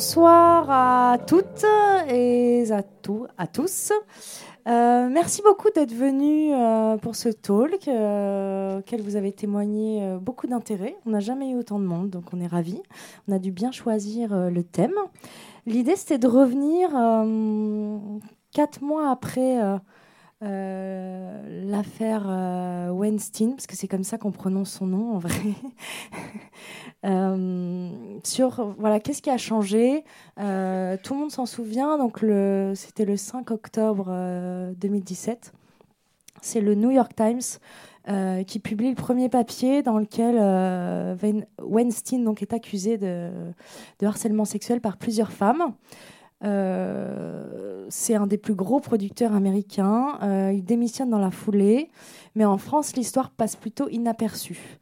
bonsoir à toutes et à, tous. Euh, merci beaucoup d'être venus euh, pour ce talk, euh, auquel vous avez témoigné beaucoup d'intérêt. On n'a jamais eu autant de monde, donc on est ravis. On a dû bien choisir le thème. L'idée, c'était de revenir quatre mois après euh, l'affaire euh, Weinstein, parce que c'est comme ça qu'on prononce son nom en vrai, euh, sur voilà qu'est-ce qui a changé? tout le monde s'en souvient, donc c'était le 5 octobre 2017. C'est le New York Times qui publie le premier papier dans lequel Weinstein donc, est accusé de, de, harcèlement sexuel par plusieurs femmes. Euh, c'est un des plus gros producteurs américains. Euh, il démissionne dans la foulée. Mais en France, l'histoire passe plutôt inaperçue.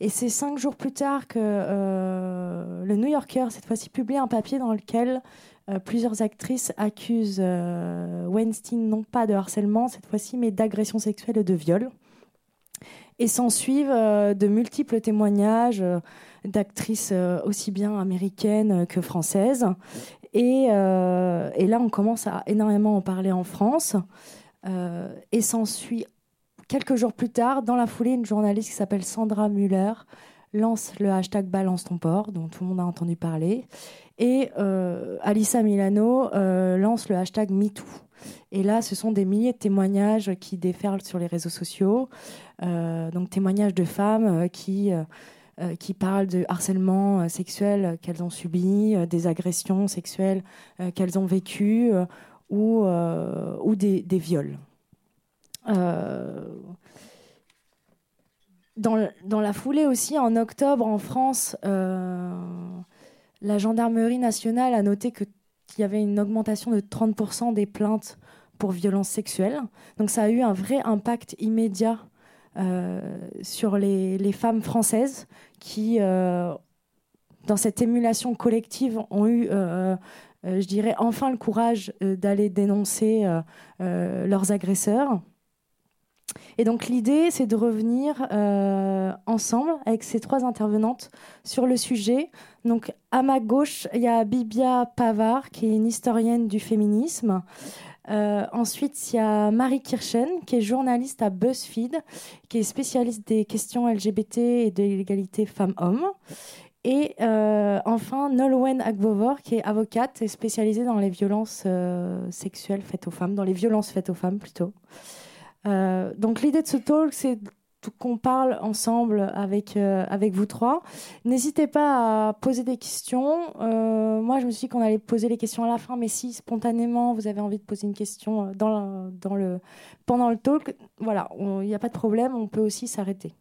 Et c'est cinq jours plus tard que euh, le New Yorker, cette fois-ci, publie un papier dans lequel plusieurs actrices accusent Weinstein non pas de harcèlement cette fois-ci, mais d'agression sexuelle et de viol. Et s'en suivent de multiples témoignages d'actrices aussi bien américaines que françaises. Euh, et, là, on commence à énormément en parler en France. Euh, et s'ensuit quelques jours plus tard, dans la foulée, une journaliste qui s'appelle Sandra Muller lance le hashtag Balance ton port, dont tout le monde a entendu parler. Et euh, Alissa Milano lance le hashtag MeToo. Et là, ce sont des milliers de témoignages qui déferlent sur les réseaux sociaux. donc témoignages de femmes qui euh, qui parlent de harcèlement euh, sexuel qu'elles ont subi, euh, des agressions sexuelles qu'elles ont vécues ou, ou des, viols. Dans, dans, la foulée aussi, en octobre, en France, la gendarmerie nationale a noté qu'il y avait une augmentation de 30% des plaintes pour violences sexuelles. Donc ça a eu un vrai impact immédiat euh, sur les, les, femmes françaises qui, euh, dans cette émulation collective, ont eu euh, je dirais, enfin le courage d'aller dénoncer leurs agresseurs. Et donc l'idée, c'est de revenir ensemble avec ces trois intervenantes sur le sujet. Donc à ma gauche, il y a Bibia Pavard, qui est une historienne du féminisme. Euh, ensuite, il y a Marie Kirchen, qui est journaliste à BuzzFeed, qui est spécialiste des questions LGBT et de l'égalité femmes-hommes. Et euh, enfin, Nolwenn Agbovor, qui est avocate et spécialisée dans les violences euh, sexuelles faites aux femmes, dans les violences faites aux femmes plutôt. donc l'idée de ce talk, c'est qu'on parle ensemble avec, euh, avec vous trois. N'hésitez pas à poser des questions. Euh, moi, je me suis dit qu'on allait poser les questions à la fin, mais si spontanément vous avez envie de poser une question euh, dans, dans le, pendant le talk, voilà, il n'y a pas de problème, on peut aussi s'arrêter.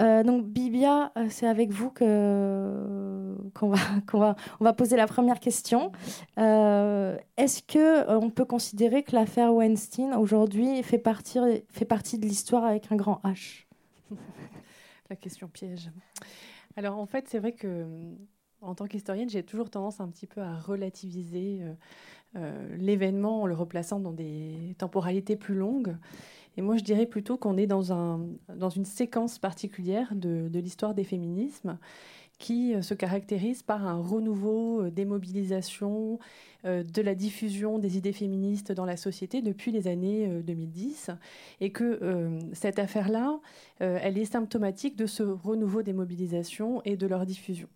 Euh, donc Bibia, euh, c'est avec vous que qu'on va, va on va poser la première question. Euh, est-ce que on peut considérer que l'affaire Weinstein aujourd'hui fait partie fait partie de l'histoire avec un grand H? La question piège. Alors en fait, c'est vrai que en tant qu'historienne, j'ai toujours tendance un petit peu à relativiser l'événement en le replaçant dans des temporalités plus longues. Et moi, je dirais plutôt qu'on est dans, un, dans une séquence particulière de, de l'histoire des féminismes qui euh, se caractérise par un renouveau euh, des mobilisations, euh, de la diffusion des idées féministes dans la société depuis les années 2010, et que cette affaire-là, elle est symptomatique de ce renouveau des mobilisations et de leur diffusion.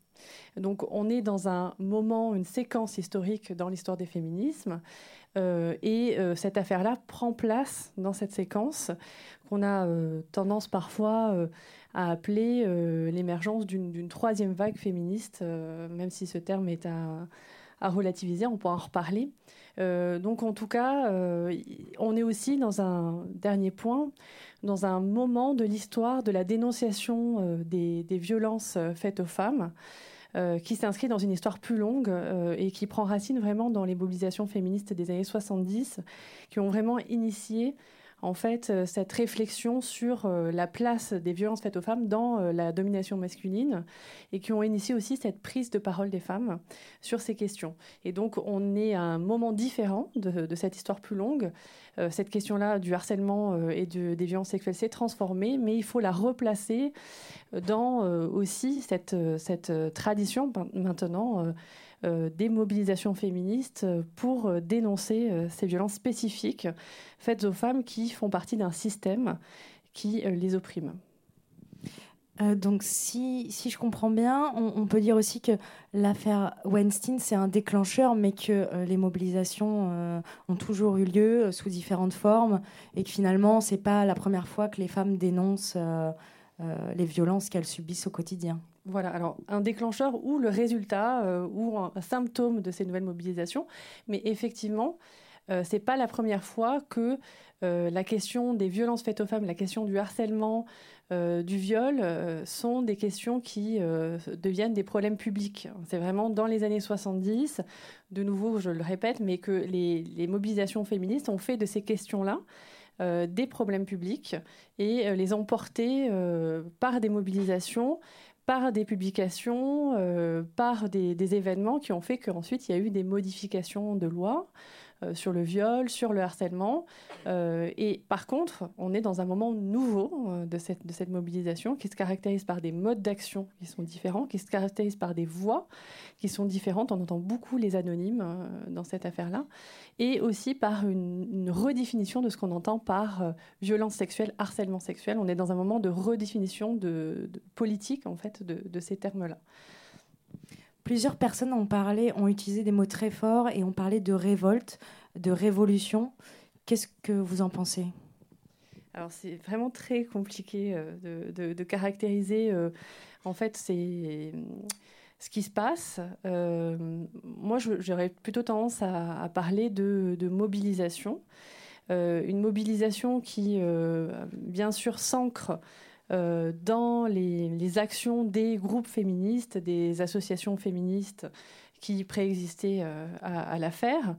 Donc on est dans un moment, une séquence historique dans l'histoire des féminismes euh, et euh, cette affaire-là prend place dans cette séquence qu'on a euh, tendance parfois à appeler l'émergence d'une troisième vague féministe, même si ce terme est à, relativiser, on pourra en reparler. donc en tout cas, on est aussi dans un dernier point, dans un moment de l'histoire de la dénonciation des, violences faites aux femmes. Euh, qui s'inscrit dans une histoire plus longue euh, et qui prend racine vraiment dans les mobilisations féministes des années 70, qui ont vraiment initié en fait euh, cette réflexion sur la place des violences faites aux femmes dans la domination masculine et qui ont initié aussi cette prise de parole des femmes sur ces questions. Et donc on est à un moment différent de, cette histoire plus longue. cette question-là du harcèlement et de, des violences sexuelles s'est transformée, mais il faut la replacer dans aussi cette, cette tradition maintenant des mobilisations féministes pour dénoncer ces violences spécifiques faites aux femmes qui font partie d'un système qui les opprime. Euh, donc, si, si, je comprends bien, on, peut dire aussi que l'affaire Weinstein, c'est un déclencheur, mais que euh, les mobilisations euh, ont toujours eu lieu sous différentes formes et que finalement, c'est pas la première fois que les femmes dénoncent les violences qu'elles subissent au quotidien. Voilà, alors un déclencheur ou le résultat ou un, symptôme de ces nouvelles mobilisations, mais effectivement, c'est pas la première fois que la question des violences faites aux femmes, la question du harcèlement, euh, du viol euh, sont des questions qui euh, deviennent des problèmes publics. C'est vraiment dans les années 70, de nouveau, je le répète, mais que les, mobilisations féministes ont fait de ces questions-là des problèmes publics et les ont portés par des mobilisations par des publications, par des, des, événements qui ont fait qu'ensuite il y a eu des modifications de loi. euh, sur le viol, sur le harcèlement. Euh, et par contre, on est dans un moment nouveau euh, de, cette, mobilisation qui se caractérise par des modes d'action qui sont différents, qui se caractérise par des voix qui sont différentes. On entend beaucoup les anonymes dans cette affaire-là. Et aussi par une, redéfinition de ce qu'on entend par violence sexuelle, harcèlement sexuel. On est dans un moment de redéfinition de, politique, en fait, de ces termes-là. Plusieurs personnes ont parlé, ont utilisé des mots très forts et ont parlé de révolte, de révolution. Qu'est-ce que vous en pensez? Alors c'est vraiment très compliqué euh, de, caractériser euh, en fait c'est ce qui se passe. Euh, moi j'aurais plutôt tendance à, parler de, mobilisation. une mobilisation qui bien sûr s'ancre euh, dans les, actions des groupes féministes, des associations féministes qui préexistaient euh, à l'affaire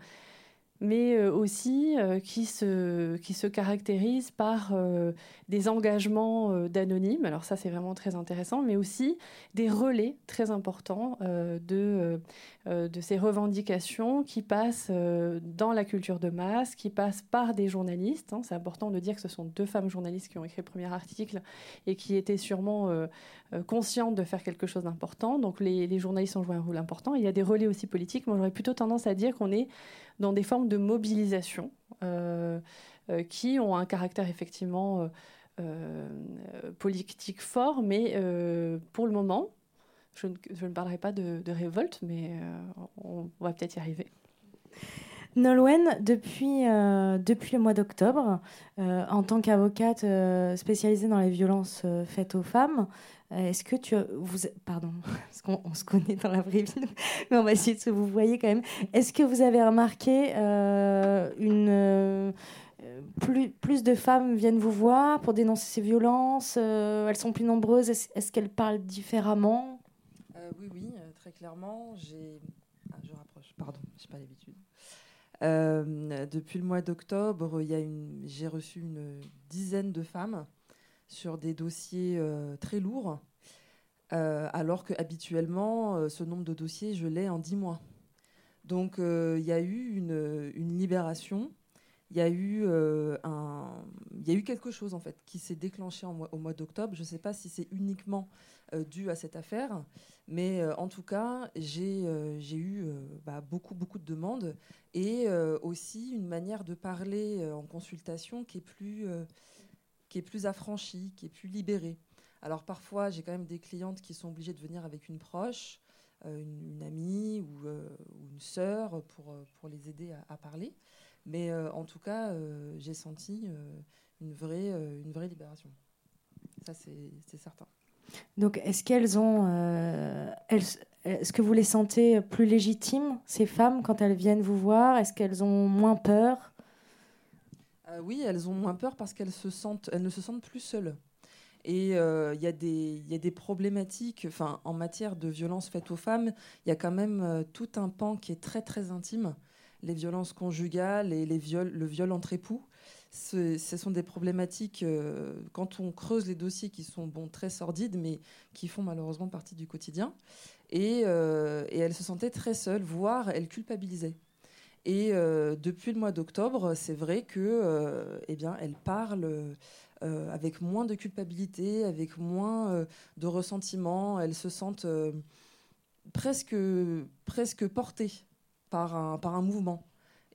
mais euh, aussi qui, se, qui se caractérise par des engagements d'anonymes, alors ça c'est vraiment très intéressant, mais aussi des relais très importants de, de ces revendications qui passent dans la culture de masse, qui passent par des journalistes. Hein. C'est important de dire que ce sont deux femmes journalistes qui ont écrit le premier article et qui étaient sûrement conscientes de faire quelque chose d'important. Donc les, journalistes ont joué un rôle important. Il y a des relais aussi politiques. Moi j'aurais plutôt tendance à dire qu'on est dans des formes de mobilisation euh, euh, qui ont un caractère effectivement euh, politique fort, mais pour le moment, je ne, parlerai pas de, révolte, mais on, va peut-être y arriver. Nolwenn, depuis, depuis le mois d'octobre, en tant qu'avocate spécialisée dans les violences faites aux femmes, euh, est-ce que tu vous pardon parce qu'on se connaît dans la vraie vie mais on va essayer de se vous voyez quand même est-ce que vous avez remarqué euh, une euh, plus, plus de femmes viennent vous voir pour dénoncer ces violences elles sont plus nombreuses est-ce, qu'elles parlent différemment? Oui oui très clairement ah, je rapproche pardon j'ai pas l'habitude depuis le mois d'octobre j'ai reçu une dizaine de femmes sur des dossiers euh, très lourds, euh, alors que habituellement, euh, ce nombre de dossiers, je l'ai en 10 mois. Donc il y a eu une, libération, il y, a eu, un, y a eu quelque chose en fait qui s'est déclenché au mois d'octobre. Je ne sais pas si c'est uniquement dû à cette affaire, mais en tout cas, j'ai eu bah, beaucoup, beaucoup de demandes et aussi une manière de parler en consultation qui est plus qui est plus affranchie, qui est plus libérée. Alors parfois, j'ai quand même des clientes qui sont obligées de venir avec une proche, euh, une, amie euh, ou, une sœur euh, pour les aider à, parler. Mais en tout cas, j'ai senti une, vraie, une vraie libération. Ça, c'est certain. Donc, est-ce qu'elles ont. est-ce que vous les sentez plus légitimes, ces femmes, quand elles viennent vous voir? Est-ce qu'elles ont moins peur? Euh, oui, elles ont moins peur parce qu'elles se sentent, elles ne se sentent plus seules. Et euh, il y, y, a des problématiques, enfin, en matière de violences faites aux femmes, il y a quand même euh, tout un pan qui est très très intime. Les violences conjugales et les viols, le viol entre époux, ce, sont des problématiques, quand on creuse les dossiers qui sont bon, très sordides, mais qui font malheureusement partie du quotidien. Et, et elles se sentaient très seules, voire elles culpabilisaient. Et euh, depuis le mois d'octobre, c'est vrai que, euh, eh elle parle avec moins de culpabilité, avec moins de ressentiment. Elles se sentent presque, presque portées par un, par un mouvement.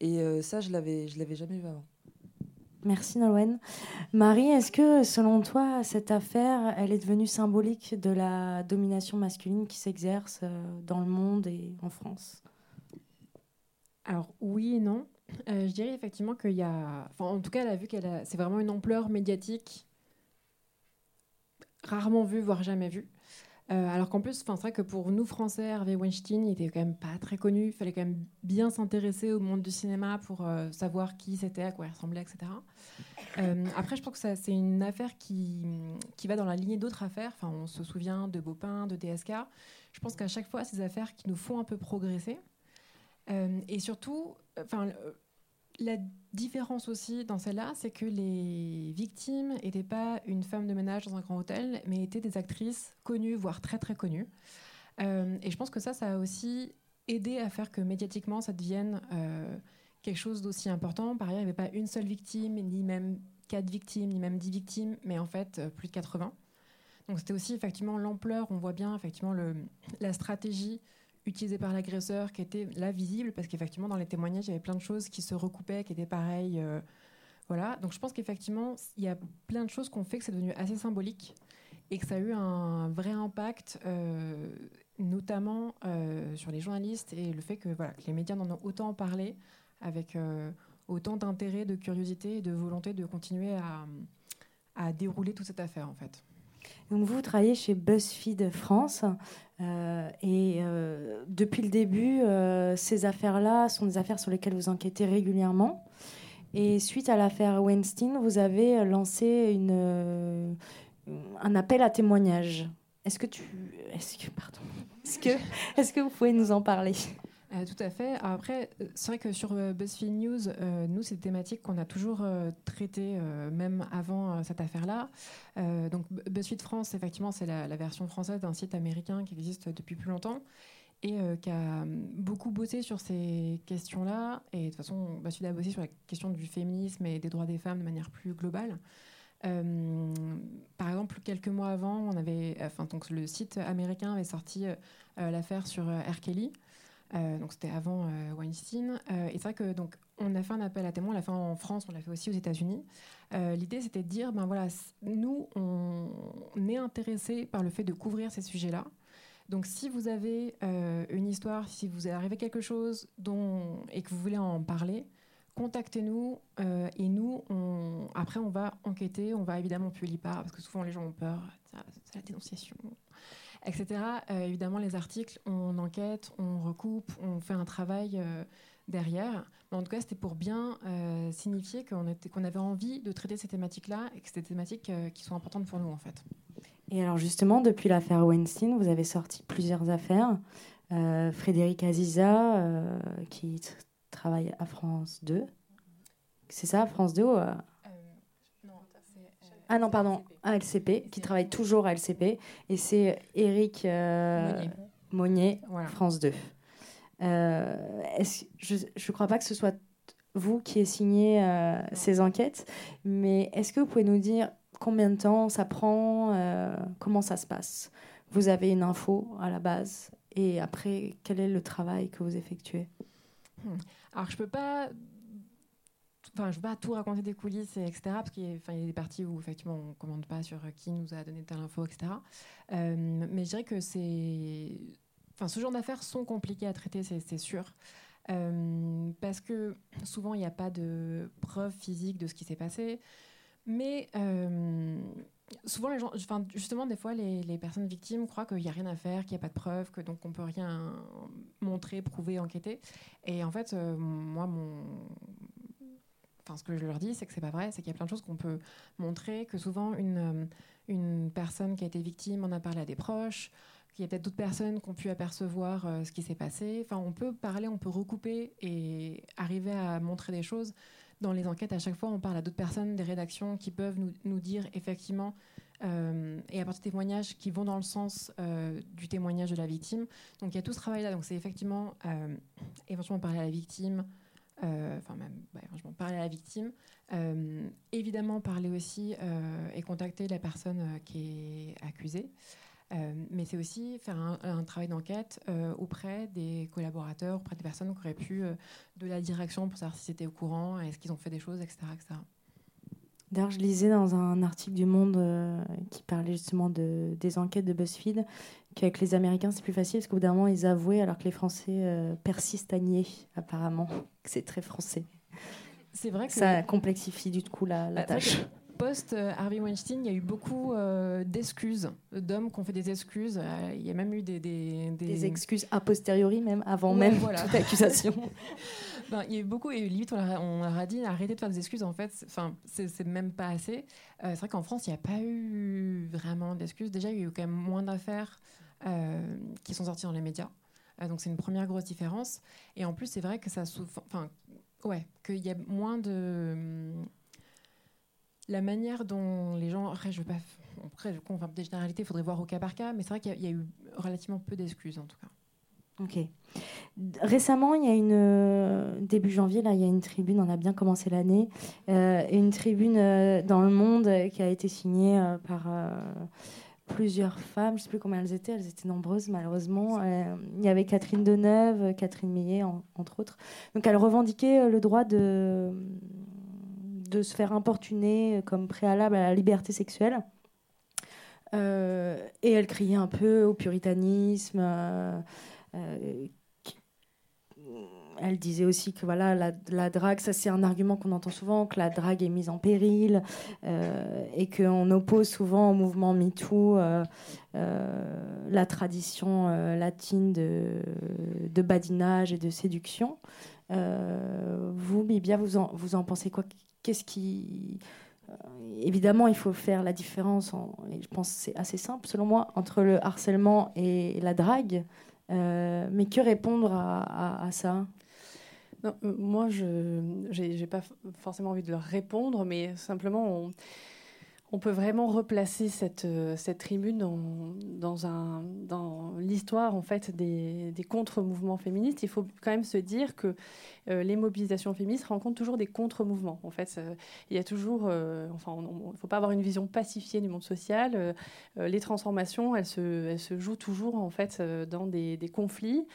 Et ça, je l'avais, je l'avais jamais vu avant. Merci Nolwenn. Marie, est-ce que selon toi, cette affaire, elle est devenue symbolique de la domination masculine qui s'exerce euh, dans le monde et en France? Alors oui et non. Euh, je dirais effectivement qu'il y a... Enfin, en tout cas, elle a vu qu'elle a... c'est vraiment une ampleur médiatique rarement vue, voire jamais vue. Euh, alors qu'en plus, c'est vrai que pour nous Français, Hervé Weinstein, il était quand même pas très connu. Il fallait quand même bien s'intéresser au monde du cinéma pour euh, savoir qui c'était, à quoi il ressemblait, etc. Euh, après, je pense que c'est une affaire qui, qui va dans la lignée d'autres affaires. Enfin, on se souvient de Bopin, de DSK. Je pense qu'à chaque fois, ces affaires qui nous font un peu progresser. et surtout, enfin, la différence aussi dans celle-là, c'est que les victimes n'étaient pas une femme de ménage dans un grand hôtel, mais étaient des actrices connues, voire très très connues. Euh, et je pense que ça, ça a aussi aidé à faire que médiatiquement, ça devienne euh, quelque chose d'aussi important. Par ailleurs, il n'y avait pas une seule victime, ni même quatre victimes, ni même dix victimes, mais en fait euh, plus de 80. Donc c'était aussi effectivement l'ampleur, on voit bien effectivement la stratégie utilisé par l'agresseur qui était là visible parce qu'effectivement dans les témoignages il y avait plein de choses qui se recoupaient qui étaient pareilles euh, voilà. Donc je pense qu'effectivement il y a plein de choses qu'on fait que c'est devenu assez symbolique et que ça a eu un vrai impact euh, notamment euh, sur les journalistes et le fait que voilà que les médias en ont autant parlé avec autant d'intérêt de curiosité et de volonté de continuer à, à dérouler toute cette affaire en fait donc vous travaillez chez BuzzFeed France euh, et euh, depuis le début, euh, ces affaires-là sont des affaires sur lesquelles vous enquêtez régulièrement. Et suite à l'affaire Weinstein, vous avez lancé une, un appel à témoignage. Est-ce que tu, est-ce que, pardon, est-ce que, est-ce que vous pouvez nous en parler? Euh, tout à fait. Après, euh, c'est vrai que sur euh, BuzzFeed News, nous, c'est des thématiques qu'on a toujours traitées, même avant cette affaire-là. donc, BuzzFeed France, effectivement, c'est la, version française d'un site américain qui existe depuis plus longtemps et qui a beaucoup bossé sur ces questions-là. Et de toute façon, BuzzFeed a bossé sur la question du féminisme et des droits des femmes de manière plus globale. par exemple, quelques mois avant, on avait, donc le site américain avait sorti l'affaire sur R. Kelly. Euh, donc c'était avant euh, Weinstein. Euh, et c'est vrai que donc on a fait un appel à témoins, on l'a fait en France, on l'a fait aussi aux États-Unis. L'idée c'était de dire ben voilà, nous on, est intéressés par le fait de couvrir ces sujets-là. Donc si vous avez une histoire, si vous est arrivé quelque chose dont et que vous voulez en parler, contactez-nous et nous, après, on va enquêter, on va évidemment publier pas parce que souvent les gens ont peur, c'est la dénonciation etc. Euh, évidemment, les articles, on enquête, on recoupe, on fait un travail euh, derrière. Mais en tout cas, c'était pour bien euh, signifier qu'on avait envie de traiter ces thématiques-là et que c'était des thématiques qui sont importantes pour nous, en fait. Et alors, justement, depuis l'affaire Weinstein, vous avez sorti plusieurs affaires. Frédéric Aziza, qui travaille à France 2. C'est ça, France 2 ou ah non, pardon, à LCP, qui travaille toujours à LCP. Et c'est Eric euh, Monnier, France 2. Euh, je ne crois pas que ce soit vous qui ayez signé euh, ces enquêtes, mais est-ce que vous pouvez nous dire combien de temps ça prend, comment ça se passe? Vous avez une info à la base, et après, quel est le travail que vous effectuez? Hmm. Alors, je ne peux pas Enfin, je ne vais pas tout raconter des coulisses, etc. Parce qu'il y, a des parties où effectivement on ne commande pas sur qui nous a donné telle info, etc. Euh, mais je dirais que c'est, enfin, ce genre d'affaires sont compliquées à traiter, c'est sûr. Euh, parce que souvent il n'y a pas de preuves physiques de ce qui s'est passé. Mais euh, souvent, les gens, enfin, justement, des fois, les, les personnes victimes croient qu'il n'y a rien à faire, qu'il n'y a pas de preuves, que donc on peut rien montrer, prouver, enquêter. Et en fait, moi, mon, ce que je leur dis, c'est que c'est pas vrai, c'est qu'il y a plein de choses qu'on peut montrer, que souvent une, euh, personne qui a été victime en a parlé à des proches, qu'il y a peut-être d'autres personnes qui ont pu apercevoir euh, ce qui s'est passé. Enfin, on peut parler, on peut recouper et arriver à montrer des choses. Dans les enquêtes, à chaque fois, on parle à d'autres personnes, des rédactions qui peuvent nous, nous dire effectivement euh, et apporter des témoignages qui vont dans le sens du témoignage de la victime. Donc il y a tout ce travail-là. Donc c'est effectivement éventuellement parler à la victime, enfin même parler à la victime, évidemment parler aussi et contacter la personne qui est accusée. mais c'est aussi faire un, travail d'enquête auprès des collaborateurs, auprès des personnes qui auraient pu de la direction pour savoir si c'était au courant, est-ce qu'ils ont fait des choses, etc. etc. D'ailleurs, je lisais dans un article du Monde euh, qui parlait justement de, des enquêtes de BuzzFeed qu'avec les Américains, c'est plus facile parce qu'au bout d'un moment, ils avouaient alors que les Français euh, persistent à nier, apparemment, que c'est très français. C'est vrai que ça complexifie du coup la, la bah, tâche. Post euh, Harvey Weinstein, il y a eu beaucoup d'excuses, d'hommes qui ont fait des excuses. il y a même eu des, des, des... excuses a posteriori, même avant même toute accusation. Ben, il y a eu beaucoup, et limite, on leur a dit arrêtez de faire des excuses, en fait, enfin, c'est même pas assez. Euh, c'est vrai qu'en France, il n'y a pas eu vraiment d'excuses. Déjà, il y a eu quand même moins d'affaires euh, qui sont sorties dans les médias. Euh, donc, c'est une première grosse différence. Et en plus, c'est vrai que ça Enfin, ouais, qu'il y a moins de. La manière dont les gens. Après, je veux pas. Après, je enfin, des généralités, il faudrait voir au cas par cas, mais c'est vrai qu'il y, a eu relativement peu d'excuses, en tout cas. Ok. Récemment, il y a une euh, début janvier, là, il y a une tribune. On a bien commencé l'année, euh, une tribune euh, dans le Monde qui a été signée par plusieurs femmes. Je ne sais plus combien elles étaient. Elles étaient nombreuses, malheureusement. il y avait Catherine Deneuve, Catherine Millet, entre autres. Donc, elles revendiquaient le droit de de se faire importuner comme préalable à la liberté sexuelle. et elle criait un peu au puritanisme. Euh, elle disait aussi que voilà la, drague, ça c'est un argument qu'on entend souvent, que la drague est mise en péril euh, et qu'on oppose souvent au mouvement MeToo euh, la tradition latine de, de, badinage et de séduction. vous, Bibia, vous en, vous en pensez quoi? Qu'est-ce qui évidemment, il faut faire la différence, et je pense que c'est assez simple selon moi, entre le harcèlement et la drague. Euh, mais que répondre à, ça? Euh, Moi, je n'ai pas forcément envie de leur répondre, mais simplement, on, on peut vraiment replacer cette, euh, tribune dans, l'histoire en fait des, contre-mouvements féministes. Il faut quand même se dire que les mobilisations féministes rencontrent toujours des contre-mouvements. En fait, il y a toujours, enfin, il ne faut pas avoir une vision pacifiée du monde social. les transformations, elles se, jouent toujours en fait dans des conflits.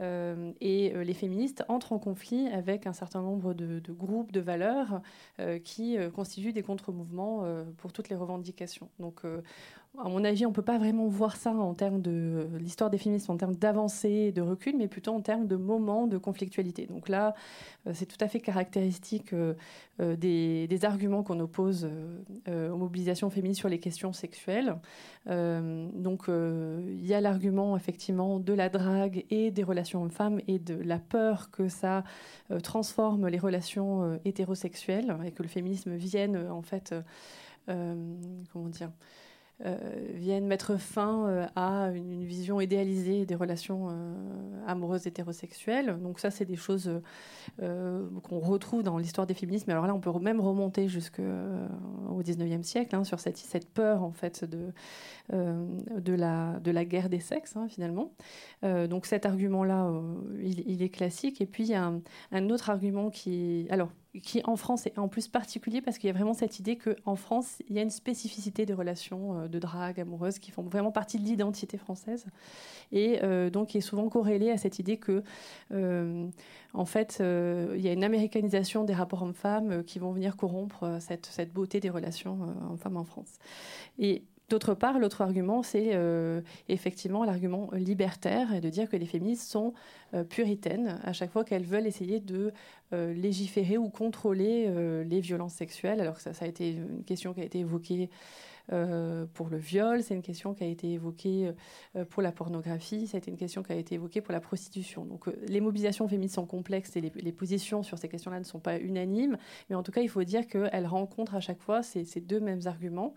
Euh, et euh, les féministes entrent en conflit avec un certain nombre de, groupes, de valeurs euh, qui constituent des contre-mouvements pour toutes les revendications. À mon avis, on ne peut pas vraiment voir ça en termes de l'histoire des féministes, en termes d'avancée, de recul, mais plutôt en termes de moments de conflictualité. Donc là, euh, c'est tout à fait caractéristique euh, euh, des, arguments qu'on oppose aux mobilisations féministes sur les questions sexuelles. donc il y a l'argument effectivement de la drague et des relations hommes-femmes et de la peur que ça transforme les relations hétérosexuelles et que le féminisme vienne en fait, comment dire, viennent mettre fin euh, à une, vision idéalisée des relations euh, amoureuses hétérosexuelles. Donc ça, c'est des choses qu'on retrouve dans l'histoire des féminismes. Alors là, on peut même remonter jusqu'au 19e siècle hein, sur cette, cette, peur en fait de, de, la, de la guerre des sexes hein, finalement. donc cet argument-là, il, est classique. Et puis il y a un, un autre argument qui, alors qui en France est en plus particulier parce qu'il y a vraiment cette idée qu'en France, il y a une spécificité des relations euh, de drague amoureuses qui font vraiment partie de l'identité française et euh, donc qui est souvent corrélée à cette idée que euh, en fait il y a une américanisation des rapports hommes-femmes qui vont venir corrompre cette, cette beauté des relations hommes-femmes en France. Et D'autre part, l'autre argument, c'est euh, effectivement l'argument libertaire de dire que les féministes sont euh, puritaines à chaque fois qu'elles veulent essayer de euh, légiférer ou contrôler les violences sexuelles. Alors ça, ça a été une question qui a été évoquée pour le viol, c'est une question qui a été évoquée euh, pour la pornographie, ça a été une question qui a été évoquée pour la prostitution. Donc euh, les mobilisations féministes sont complexes et les, positions sur ces questions-là ne sont pas unanimes, mais en tout cas il faut dire qu'elles rencontrent à chaque fois ces, ces deux mêmes arguments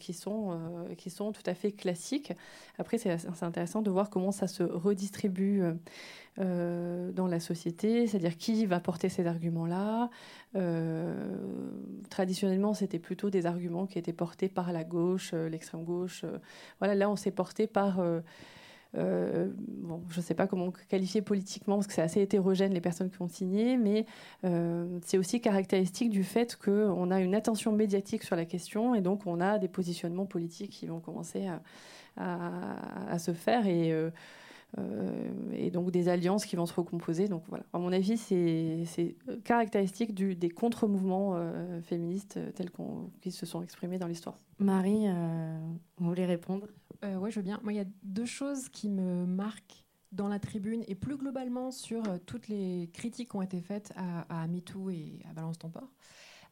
qui, sont, qui sont tout à fait classiques. Après c'est intéressant de voir comment ça se redistribue. Euh, dans la société, c'est-à-dire qui va porter ces arguments-là. Euh, traditionnellement, c'était plutôt des arguments qui étaient portés par la gauche, euh, l'extrême gauche. voilà, là, on s'est porté par bon, je ne sais pas comment qualifier politiquement, parce que c'est assez hétérogène les personnes qui ont signé, mais c'est aussi caractéristique du fait qu'on a une attention médiatique sur la question et donc on a des positionnements politiques qui vont commencer à, se faire et, et, donc des alliances qui vont se recomposer. Donc voilà, à mon avis, c'est caractéristique du, des contre-mouvements féministes tels qu'ils se sont exprimés dans l'histoire. Marie, vous voulez répondre? Euh, Oui, je veux bien. Moi, il y a deux choses qui me marquent dans la tribune et plus globalement sur euh, toutes les critiques qui ont été faites à, à MeToo et à Balance ton port.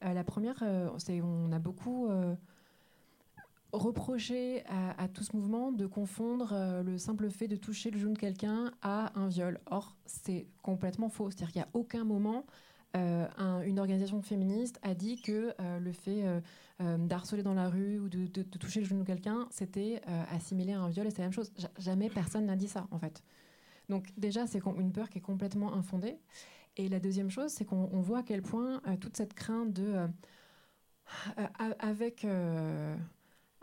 Euh, la première, c'est on a beaucoup reproché à, tout ce mouvement de confondre le simple fait de toucher le genou de quelqu'un à un viol. Or, c'est complètement faux. C'est-à-dire qu'il n'y a aucun moment une organisation féministe a dit que le fait euh, d'harceler dans la rue ou de, toucher le genou de quelqu'un, c'était euh, assimilé à un viol et c'est la même chose. jamais personne n'a dit ça, en fait. Donc déjà, c'est une peur qui est complètement infondée. Et la deuxième chose, c'est qu'on voit à quel point euh, toute cette crainte de... avec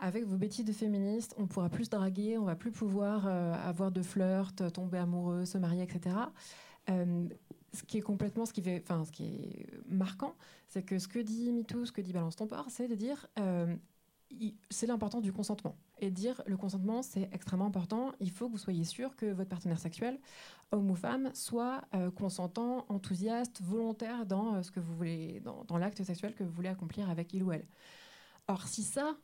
avec vos bêtises de féministes, on pourra plus draguer, on va plus pouvoir avoir de flirt, tomber amoureux, se marier, etc ce qui est complètement, ce qui, fait, enfin, ce qui est marquant, c'est que ce que dit MeToo, ce que dit Balance ton port, c'est de dire euh, c'est l'importance du consentement. Et dire le consentement, c'est extrêmement important. Il faut que vous soyez sûr que votre partenaire sexuel, homme ou femme, soit euh, consentant, enthousiaste, volontaire dans euh, ce que vous voulez, dans l'acte sexuel que vous voulez accomplir avec il ou elle. Or, si ça,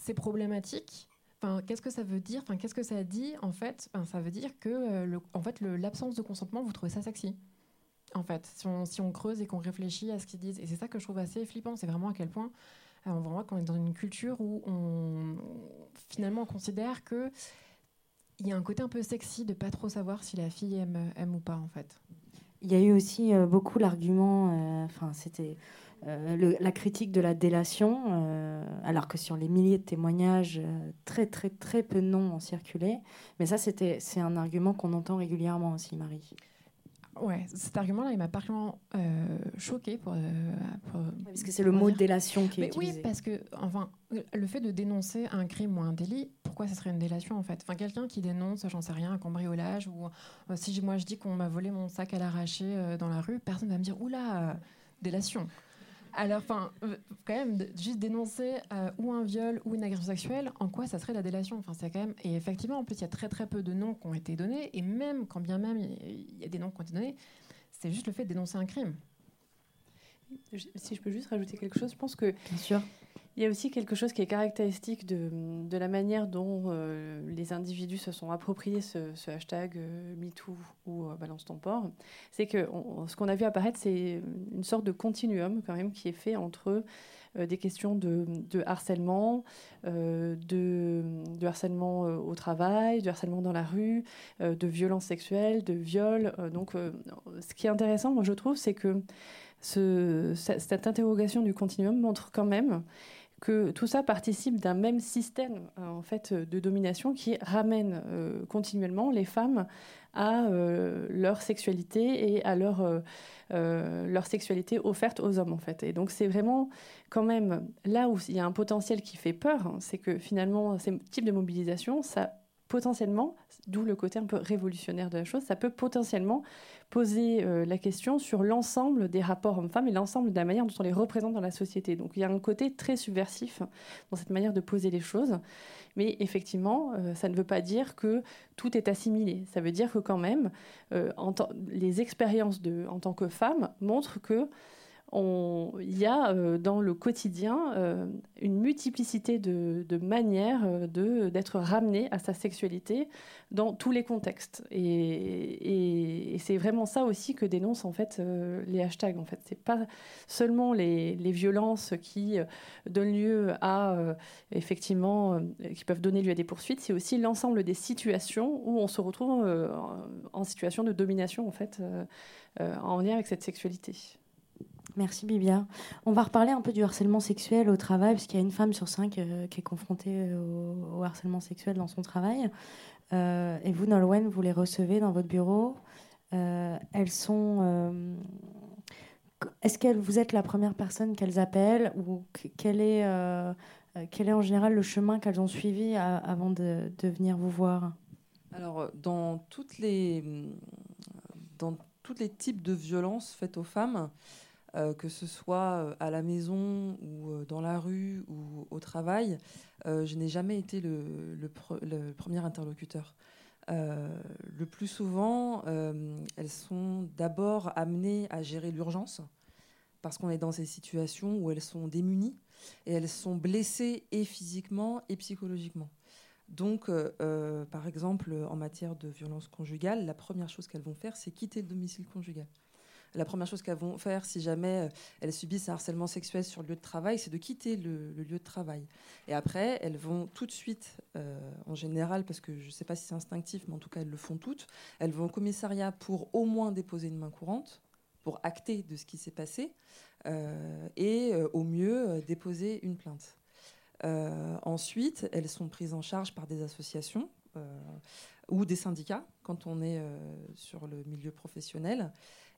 c'est problématique, Enfin, qu'est-ce que ça veut dire? Enfin, qu'est-ce que ça dit en fait? Ça veut dire que le, en fait, l'absence de consentement, vous trouvez ça sexy en fait, si on, creuse et qu'on réfléchit à ce qu'ils disent. Et c'est ça que je trouve assez flippant, c'est vraiment à quel point euh, on voit qu'on est dans une culture où on finalement on considère que il y a un côté un peu sexy de pas trop savoir si la fille aime, ou pas en fait. Il y a eu aussi euh, beaucoup l'argument, euh, enfin c'était la critique de la délation, alors que sur les milliers de témoignages, très très très peu de noms ont circulé. Mais ça c'était c'est un argument qu'on entend régulièrement aussi, Marie. Ouais, cet argument-là, il m'a particulièrement euh, choqué pour, euh, parce que c'est le mot délation qui est utilisé. Oui, parce que enfin, le fait de dénoncer un crime ou un délit, pourquoi ça serait une délation en fait? Enfin, quelqu'un qui dénonce, j'en sais rien, un cambriolage ou euh, si moi je dis qu'on m'a volé mon sac à l'arraché dans la rue, personne va me dire oula, délation. Alors, enfin, euh, quand même, juste dénoncer euh, ou un viol ou une agression sexuelle, en quoi ça serait la délation? Enfin, c'est quand même. Et effectivement, en plus, il y a très très peu de noms qui ont été donnés, et même quand bien même il y a des noms qui ont été donnés, c'est juste le fait de dénoncer un crime. Si je peux juste rajouter quelque chose, je pense que. Bien sûr. Il y a aussi quelque chose qui est caractéristique de, de la manière dont euh, les individus se sont appropriés ce, hashtag euh, MeToo ou euh, Balance ton port. C'est que ce qu'on a vu apparaître, c'est une sorte de continuum quand même qui est fait entre des questions de, de harcèlement, de, harcèlement au travail, de harcèlement dans la rue, de violence sexuelle, de viol. donc, ce qui est intéressant, moi je trouve, c'est que ce, cette interrogation du continuum montre quand même que tout ça participe d'un même système euh, en fait de domination qui ramène euh, continuellement les femmes à euh, leur sexualité et à leur, sexualité offerte aux hommes en fait. Et donc c'est vraiment quand même là où il y a un potentiel qui fait peur, hein, c'est que finalement ces types de mobilisation, ça potentiellement, d'où le côté un peu révolutionnaire de la chose, ça peut potentiellement poser euh, la question sur l'ensemble des rapports hommes-femmes et l'ensemble de la manière dont on les représente dans la société. Donc il y a un côté très subversif dans cette manière de poser les choses. Mais effectivement, euh, ça ne veut pas dire que tout est assimilé. Ça veut dire que quand même, euh, les expériences en tant que femme montrent que il y a euh, dans le quotidien euh, une multiplicité de, manières euh, d'être ramené à sa sexualité dans tous les contextes. Et, c'est vraiment ça aussi que dénoncent en fait les hashtags. En fait, c'est pas seulement les, violences qui donnent lieu à effectivement, qui peuvent donner lieu à des poursuites, c'est aussi l'ensemble des situations où on se retrouve en situation de domination en fait en lien avec cette sexualité. Merci Bibia. On va reparler un peu du harcèlement sexuel au travail, parce qu'il y a une femme sur cinq euh, qui est confrontée euh, au, harcèlement sexuel dans son travail. Euh, et vous, Nolwenn, vous les recevez dans votre bureau. elles sont. Est-ce que vous êtes la première personne qu'elles appellent ou quel est, est en général le chemin qu'elles ont suivi avant de, de venir vous voir? Alors, dans toutes les, dans tous les types de violences faites aux femmes, euh, que ce soit euh, à la maison ou euh, dans la rue ou au travail, je n'ai jamais été le, le, premier interlocuteur. le plus souvent, elles sont d'abord amenées à gérer l'urgence, parce qu'on est dans ces situations où elles sont démunies et elles sont blessées et physiquement et psychologiquement. Donc, par exemple, en matière de violence conjugale, la première chose qu'elles vont faire, c'est quitter le domicile conjugal la première chose qu'elles vont faire si jamais euh, elles subissent un harcèlement sexuel sur le lieu de travail, c'est de quitter le, lieu de travail. Et après, elles vont tout de suite, euh, en général, parce que je ne sais pas si c'est instinctif, mais en tout cas, elles le font toutes, elles vont au commissariat pour au moins déposer une main courante, pour acter de ce qui s'est passé, euh, et au mieux, déposer une plainte. ensuite, elles sont prises en charge par des associations ou des syndicats quand on est sur le milieu professionnel.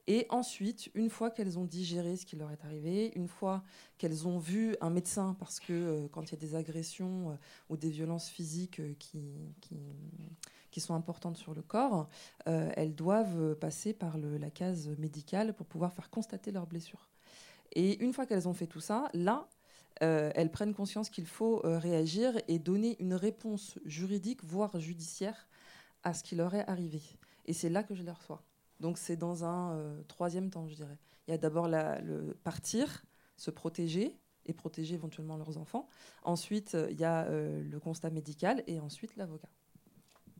Et ensuite, une fois qu'elles ont digéré ce qui leur est arrivé, une fois qu'elles ont vu un médecin, parce que euh, quand il y a des agressions euh, ou des violences physiques euh, qui, qui, sont importantes sur le corps, elles doivent passer par la case médicale pour pouvoir faire constater leurs blessures. Et une fois qu'elles ont fait tout ça, là, elles prennent conscience qu'il faut réagir et donner une réponse juridique, voire judiciaire, à ce qui leur est arrivé. Et c'est là que je les reçois. Donc c'est dans un euh, troisième temps, je dirais. Il y a d'abord le partir, se protéger et protéger éventuellement leurs enfants. Ensuite, euh, il y a euh, le constat médical et ensuite l'avocat.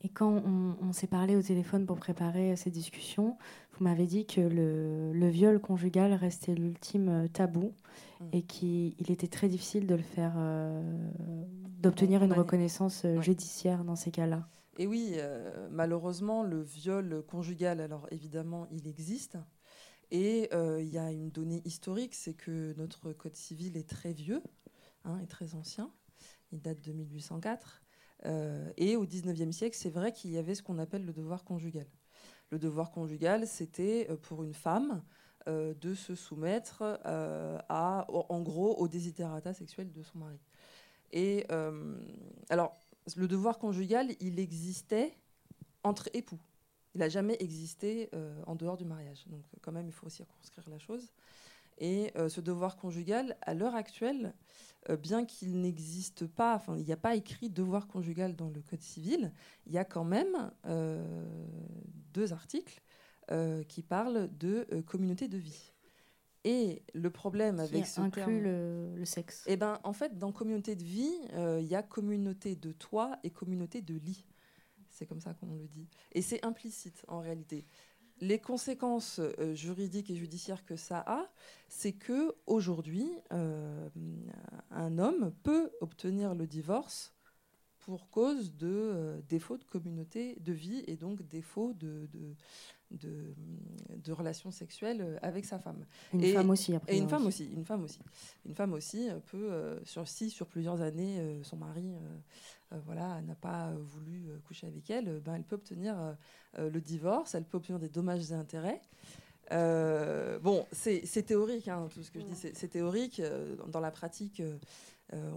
Et quand on, s'est parlé au téléphone pour préparer ces discussions, vous m'avez dit que le, viol conjugal restait l'ultime tabou mmh. et qu'il était très difficile de le faire, d'obtenir une reconnaissance judiciaire dans ces cas-là. Et oui, euh, malheureusement, le viol conjugal, alors évidemment, il existe. Et euh, il y a une donnée historique, c'est que notre code civil est très vieux, hein, est très ancien. Il date de 1804. Euh, et au 19e siècle, c'est vrai qu'il y avait ce qu'on appelle le devoir conjugal. Le devoir conjugal, c'était pour une femme de se soumettre en gros, au desiderata sexuel de son mari. Et alors, le devoir conjugal, il existait entre époux. Il n'a jamais existé euh, en dehors du mariage. Donc quand même, il faut circonscrire la chose. Et euh, ce devoir conjugal, à l'heure actuelle, euh, bien qu'il n'existe pas, enfin, il n'y a pas écrit devoir conjugal dans le Code civil, il y a quand même deux articles qui parlent de communauté de vie. Et le problème avec ce inclut le, le, sexe. Eh ben, en fait, dans communauté de vie, euh, il y a communauté de toit et communauté de lit. C'est comme ça qu'on le dit. Et c'est implicite en réalité. Les conséquences euh, juridiques et judiciaires que ça a, c'est que aujourd'hui, euh, un homme peut obtenir le divorce pour cause de défaut de communauté de vie et donc défaut de, de de, de, relations sexuelles avec sa femme. Une femme aussi, après. Et une femme aussi, une femme aussi. Une femme aussi peut, euh, sur, si sur plusieurs années, euh, son mari euh, voilà, n'a pas voulu coucher avec elle, ben, elle peut obtenir le divorce, elle peut obtenir des dommages et intérêts. bon, c'est théorique, hein, tout ce que je dis, c'est théorique. Dans la pratique,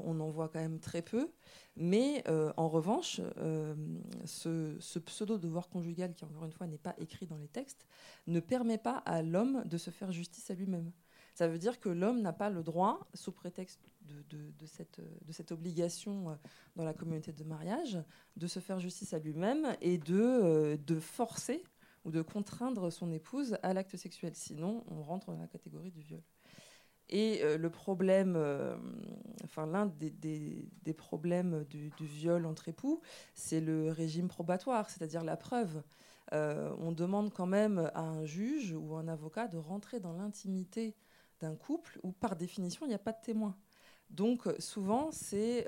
on en voit quand même très peu. Mais euh, en revanche, euh, ce, pseudo-devoir conjugal, qui encore une fois n'est pas écrit dans les textes, ne permet pas à l'homme de se faire justice à lui-même. Ça veut dire que l'homme n'a pas le droit, sous prétexte de, cette, obligation euh, dans la communauté de mariage, de se faire justice à lui-même et de forcer ou de contraindre son épouse à l'acte sexuel. Sinon, on rentre dans la catégorie du viol. Et euh, le problème, euh, enfin l'un des, problèmes du, viol entre époux, c'est le régime probatoire, c'est-à-dire la preuve. Euh, on demande quand même à un juge ou un avocat de rentrer dans l'intimité d'un couple où par définition il n'y a pas de témoin. Donc souvent c'est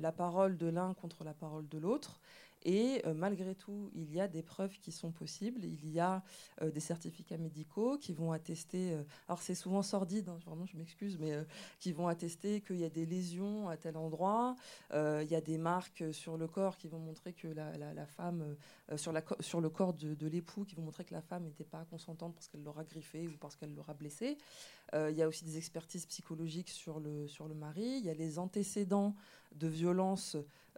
la parole de l'un contre la parole de l'autre et euh, malgré tout, il y a des preuves qui sont possibles. Il y a euh, des certificats médicaux qui vont attester, euh, alors c'est souvent sordide, hein, vraiment je m'excuse, mais qui vont attester qu'il y a des lésions à tel endroit. il y a des marques sur le corps qui vont montrer que la, femme, sur, le corps de, l'époux, qui vont montrer que la femme n'était pas consentante parce qu'elle l'aura griffé ou parce qu'elle l'aura blessé. il y a aussi des expertises psychologiques sur le, sur le mari. Il y a les antécédents de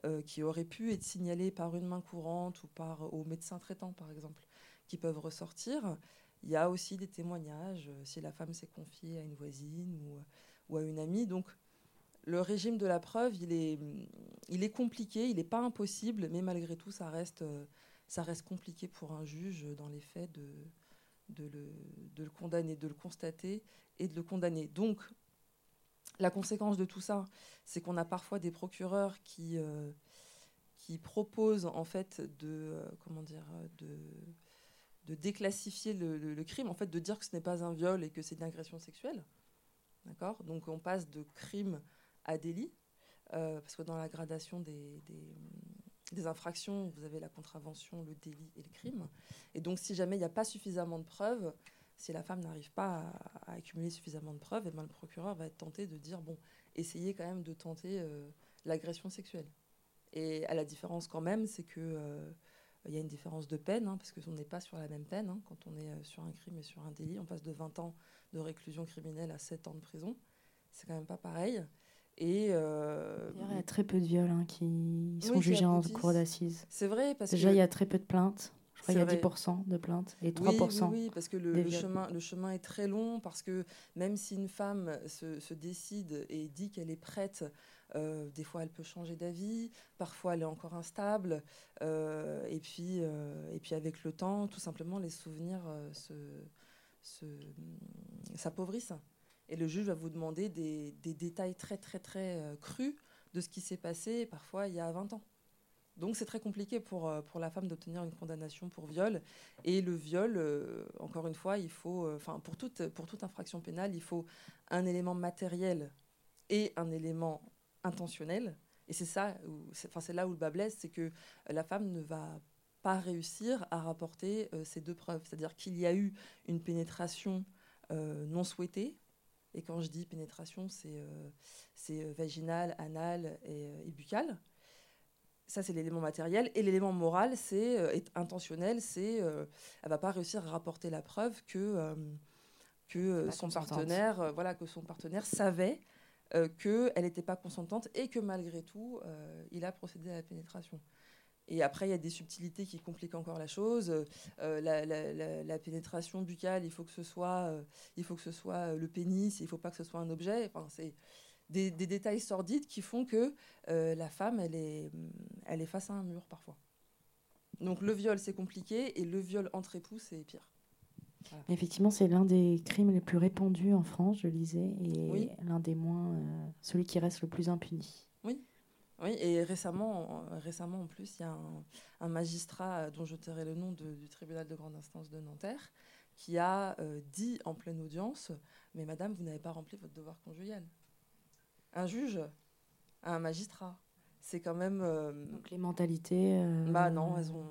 violence qui auraient pu être signalés par une main courante ou par au médecin traitant, par exemple, qui peuvent ressortir. Il y a aussi des témoignages, si la femme s'est confiée à une voisine ou, ou à une amie. Donc, le régime de la preuve, il est, il est compliqué, il n'est pas impossible, mais malgré tout, ça reste, ça reste compliqué pour un juge, dans les faits, de, de, le, de le condamner, de le constater et de le condamner. Donc, la conséquence de tout ça, c'est qu'on a parfois des procureurs qui, euh, qui proposent en fait de, euh, comment dire, de, de déclassifier le, crime, en fait de dire que ce n'est pas un viol et que c'est une agression sexuelle. D'accord? Donc on passe de crime à délit, euh, parce que dans la gradation des, des, infractions, vous avez la contravention, le délit et le crime. Et donc si jamais il n'y a pas suffisamment de preuves, si la femme n'arrive pas à, accumuler suffisamment de preuves, et eh ben, le procureur va être tenté de dire bon, essayez quand même de tenter euh, l'agression sexuelle. Et à la différence quand même, c'est que euh, il y a une différence de peine, hein, parce qu'on n'est pas sur la même peine. Hein, quand on est euh, sur un crime et sur un délit, on passe de 20 ans de réclusion criminelle à 7 ans de prison. C'est quand même pas pareil. Et il y a très peu de viols hein, qui sont jugés en cour d'assises. C'est vrai parce déjà il y a très peu de plaintes il y a 10% de plaintes et 3%. Oui, oui, parce que le, chemin, le chemin est très long, parce que même si une femme se, décide et dit qu'elle est prête, euh, des fois elle peut changer d'avis, parfois elle est encore instable, euh, et, puis, euh, et puis avec le temps, tout simplement, les souvenirs se, s'appauvrissent. Et le juge va vous demander des, des détails très, très, très crus de ce qui s'est passé, parfois il y a 20 ans. Donc c'est très compliqué pour, euh, pour la femme d'obtenir une condamnation pour viol. Et le viol, euh, encore une fois, il faut, euh, pour, toute, pour toute infraction pénale, il faut un élément matériel et un élément intentionnel. Et c'est là où le bas blesse, c'est que la femme ne va pas réussir à rapporter ces deux preuves. C'est-à-dire qu'il y a eu une pénétration non souhaitée. Et quand je dis pénétration, c'est vaginal, anal et, et buccal ça c'est l'élément matériel. Et l'élément moral c'est euh, intentionnel c'est euh, elle va pas réussir à rapporter la preuve que euh, que son partenaire voilà que son partenaire savait que elle n'était pas consentante et que malgré tout il a procédé à la pénétration. Et après il y a des subtilités qui compliquent encore la chose. La, la, pénétration buccale il faut que ce soit il faut que ce soit le pénis il faut pas que ce soit un objet. Enfin c'est des, détails sordides qui font que euh, la femme, elle est, elle est face à un mur parfois. Donc le viol, c'est compliqué, et le viol entre époux, c'est pire. Effectivement, c'est l'un des crimes les plus répandus en France, je lisais, et l'un des moins, euh, celui qui reste le plus impuni. Oui, oui, et récemment, récemment en plus, il y a un, magistrat dont je tairai le nom du tribunal de grande instance de Nanterre qui a euh, dit en pleine audience, mais madame, vous n'avez pas rempli votre devoir conjugal un juge, un magistrat. C'est quand même. Euh, Donc les mentalités. Euh, bah non, elles ont.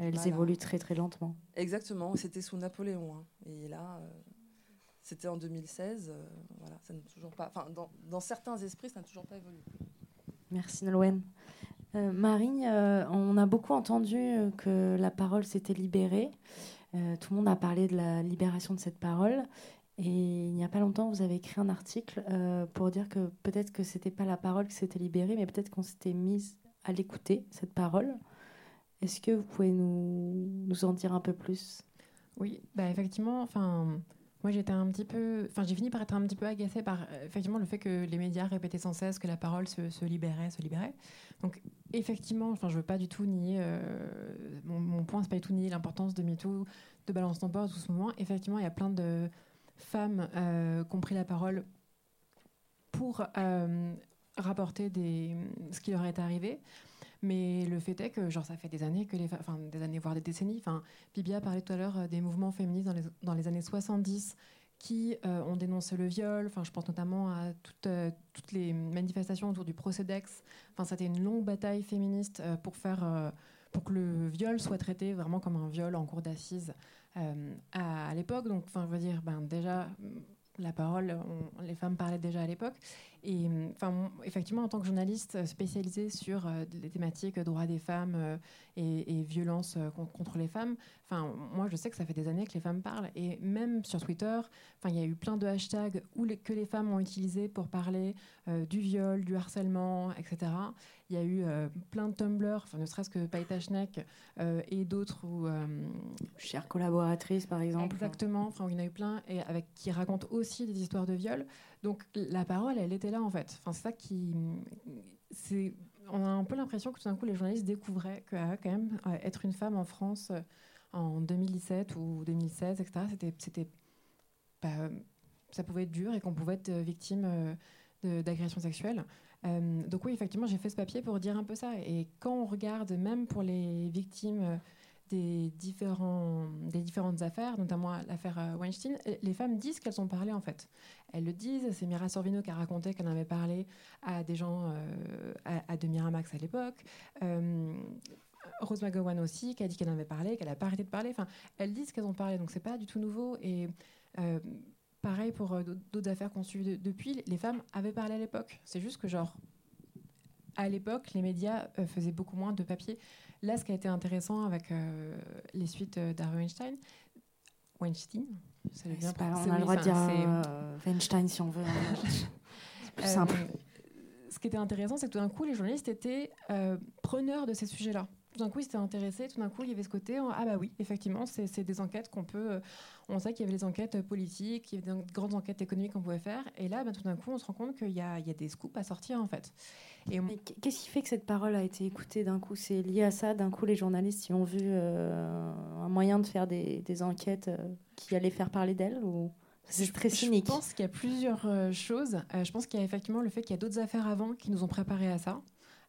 elles, évoluent très très lentement. Exactement. C'était sous Napoléon. Hein. Et là, euh, c'était en 2016. voilà, ça n'a toujours pas. Enfin, dans, certains esprits, ça n'a toujours pas évolué. Merci Nolwenn. Marie, on a beaucoup entendu que la parole s'était libérée. tout le monde a parlé de la libération de cette parole. Et il n'y a pas longtemps, vous avez écrit un article euh, pour dire que peut-être que c'était pas la parole qui s'était libérée, mais peut-être qu'on s'était mise à l'écouter, cette parole. Est-ce que vous pouvez nous, en dire un peu plus? Oui, bah effectivement, enfin, moi j'étais un petit peu, enfin j'ai fini par être un petit peu agacée par effectivement le fait que les médias répétaient sans cesse que la parole se, libérait, se libérait. Donc effectivement, enfin je veux pas du tout nier, euh, mon, mon, point c'est pas du tout nier l'importance de MeToo, de Balance ton port, tout ce moment. Effectivement, il y a plein de femmes euh, ont pris la parole pour euh, rapporter ce qui leur est arrivé. Mais le fait est que, genre, ça fait des années que les, enfin, des années voire des décennies. Enfin, Bibia parlait tout à l'heure euh, des mouvements féministes dans les, années 70 qui ont dénoncé le viol. Enfin, je pense notamment à toutes, les manifestations autour du procès d'ex. Enfin, c'était une longue bataille féministe pour faire, pour que le viol soit traité vraiment comme un viol en cour d'assises. Euh, à, l'époque. Donc, enfin, je veux dire, ben, déjà, la parole, les femmes parlaient déjà à l'époque. Et enfin, effectivement, en tant que journaliste spécialisée sur les thématiques droits des femmes et, et violences contre les femmes, enfin, moi, je sais que ça fait des années que les femmes parlent. Et même sur Twitter, enfin, il y a eu plein de hashtags où les, que les femmes ont utilisés pour parler du viol, du harcèlement, etc. Il y a eu plein de Tumblr, enfin, ne serait-ce que Paita Schneck et d'autres où... Chère collaboratrice, par exemple. Exactement, enfin, il y en a eu plein et avec, qui racontent aussi des histoires de viol. Donc la parole, elle était là en fait. Enfin, c'est ça qui. C'est, on a un peu l'impression que tout d'un coup les journalistes découvraient que ah, quand même euh, être une femme en France euh, en 2017 ou 2016, etc. C'était, c'était ça pouvait être dur et qu'on pouvait être euh, victime d'agressions sexuelles. donc oui, effectivement, j'ai fait ce papier pour dire un peu ça. Et quand on regarde, même pour les victimes des, différents, des différentes affaires, notamment l'affaire euh, Weinstein, les femmes disent qu'elles ont parlé en fait. Elles le disent. C'est Mira Sorvino qui a raconté qu'elle avait parlé à des gens euh, à, de Miramax à l'époque. Euh, Rose McGowan aussi, qui a dit qu'elle avait parlé, qu'elle n'a pas arrêté de parler. Enfin, elles disent qu'elles ont parlé, donc c'est pas du tout nouveau. Et pareil pour d'autres affaires qu'on suit depuis, les femmes avaient parlé à l'époque. C'est juste que genre à l'époque, les médias faisaient beaucoup moins de papier. Là, ce qui a été intéressant avec euh, les suites euh, d'Harvey Weinstein, Weinstein, ça bien pas, on a le droit de dire euh, Weinstein si on veut. Hein. c'est plus simple. Ce qui était intéressant, c'est que tout d'un coup, les journalistes étaient preneurs de ces sujets-là tout d'un coup, ils s'étaient intéressés. Tout d'un coup, il y avait ce côté ah bah oui, effectivement, c'est des enquêtes qu'on peut. on sait qu'il y avait des enquêtes politiques, il y avait des grandes enquêtes économiques qu'on pouvait faire. Et là, bah, tout d'un coup, on se rend compte qu'il y, y, a des scoops à sortir en fait. Qu'est-ce qui fait que cette parole a été écoutée d'un coup? C'est lié à ça D'un coup, les journalistes y ont vu euh, un moyen de faire des, enquêtes euh, qui allaient faire parler d'elle ou c'est très cynique? Je pense qu'il y a plusieurs euh, choses. je pense qu'il y a effectivement le fait qu'il y a d'autres affaires avant qui nous ont préparés à ça.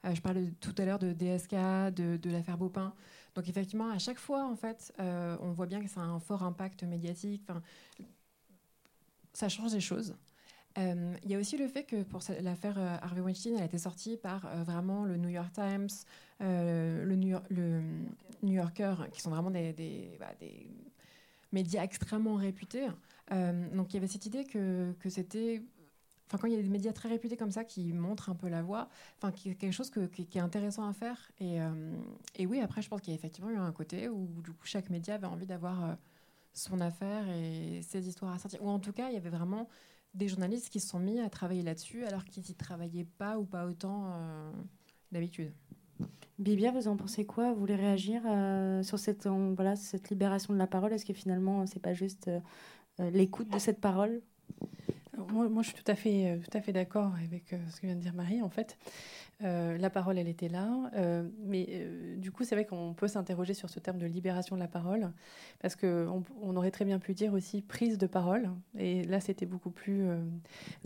Je parlais tout à l'heure de DSK, de, l'affaire Baupin. Donc effectivement, à chaque fois, en fait, on voit bien que ça a un fort impact médiatique. Ça change des choses. Euh, il y a aussi le fait que pour l'affaire euh, Harvey Weinstein, elle a été sortie par euh, vraiment le New York Times, le, New Yorker, qui sont vraiment des, bah, médias extrêmement réputés. donc il y avait cette idée que c'était Quand il y a des médias très réputés comme ça qui montrent un peu la voie, enfin, quelque chose qui, est intéressant à faire. Et, et oui, après, je pense qu'il y a effectivement eu un côté où chaque média avait envie d'avoir son affaire et ses histoires à sortir. Ou en tout cas, il y avait vraiment des journalistes qui se sont mis à travailler là-dessus alors qu'ils n'y travaillaient pas ou pas autant euh, d'habitude. Bibia, vous en pensez quoi? Vous voulez réagir euh, sur cette, cette libération de la parole? Est-ce que finalement, c'est pas juste euh, l'écoute de cette parole? Moi, moi, je suis tout à fait, tout à fait d'accord avec ce que vient de dire Marie. En fait, euh, la parole, elle était là. Euh, mais euh, du coup, c'est vrai qu'on peut s'interroger sur ce terme de libération de la parole, parce qu'on on aurait très bien pu dire aussi prise de parole. Et là, c'était beaucoup plus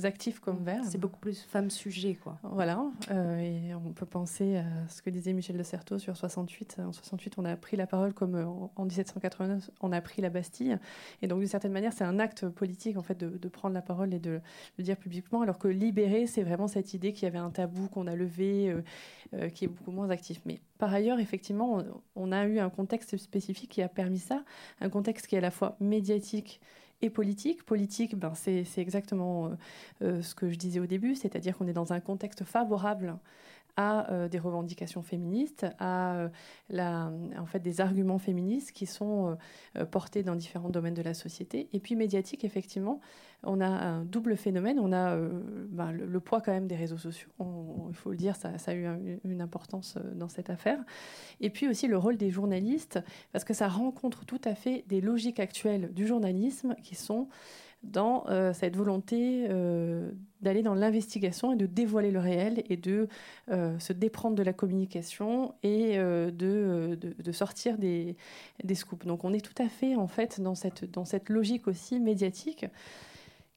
actif comme verbe. C'est beaucoup plus femme-sujet, quoi. Voilà. et on peut penser à ce que disait Michel de Certeau sur 68. En 68, on a pris la parole comme en, 1789, on a pris la Bastille. Et donc, d'une certaine manière, c'est un acte politique, en fait, de, prendre la parole de le dire publiquement, alors que libérer, c'est vraiment cette idée qu'il y avait un tabou qu'on a levé euh, euh, qui est beaucoup moins actif. Mais par ailleurs, effectivement, on, a eu un contexte spécifique qui a permis ça, un contexte qui est à la fois médiatique et politique. Politique, ben, c'est exactement euh, ce que je disais au début, c'est-à-dire qu'on est dans un contexte favorable à euh, des revendications féministes, à euh, la, en fait, des arguments féministes qui sont euh, portés dans différents domaines de la société. Et puis médiatique, effectivement, on a un double phénomène. On a ben, le, poids quand même des réseaux sociaux. il faut le dire, ça, ça a eu une importance dans cette affaire. Et puis aussi le rôle des journalistes, parce que ça rencontre tout à fait des logiques actuelles du journalisme qui sont dans euh, cette volonté euh, d'aller dans l'investigation et de dévoiler le réel et de euh, se déprendre de la communication et de, de, sortir des, des, scoops. Donc on est tout à fait en fait dans cette, dans cette logique aussi médiatique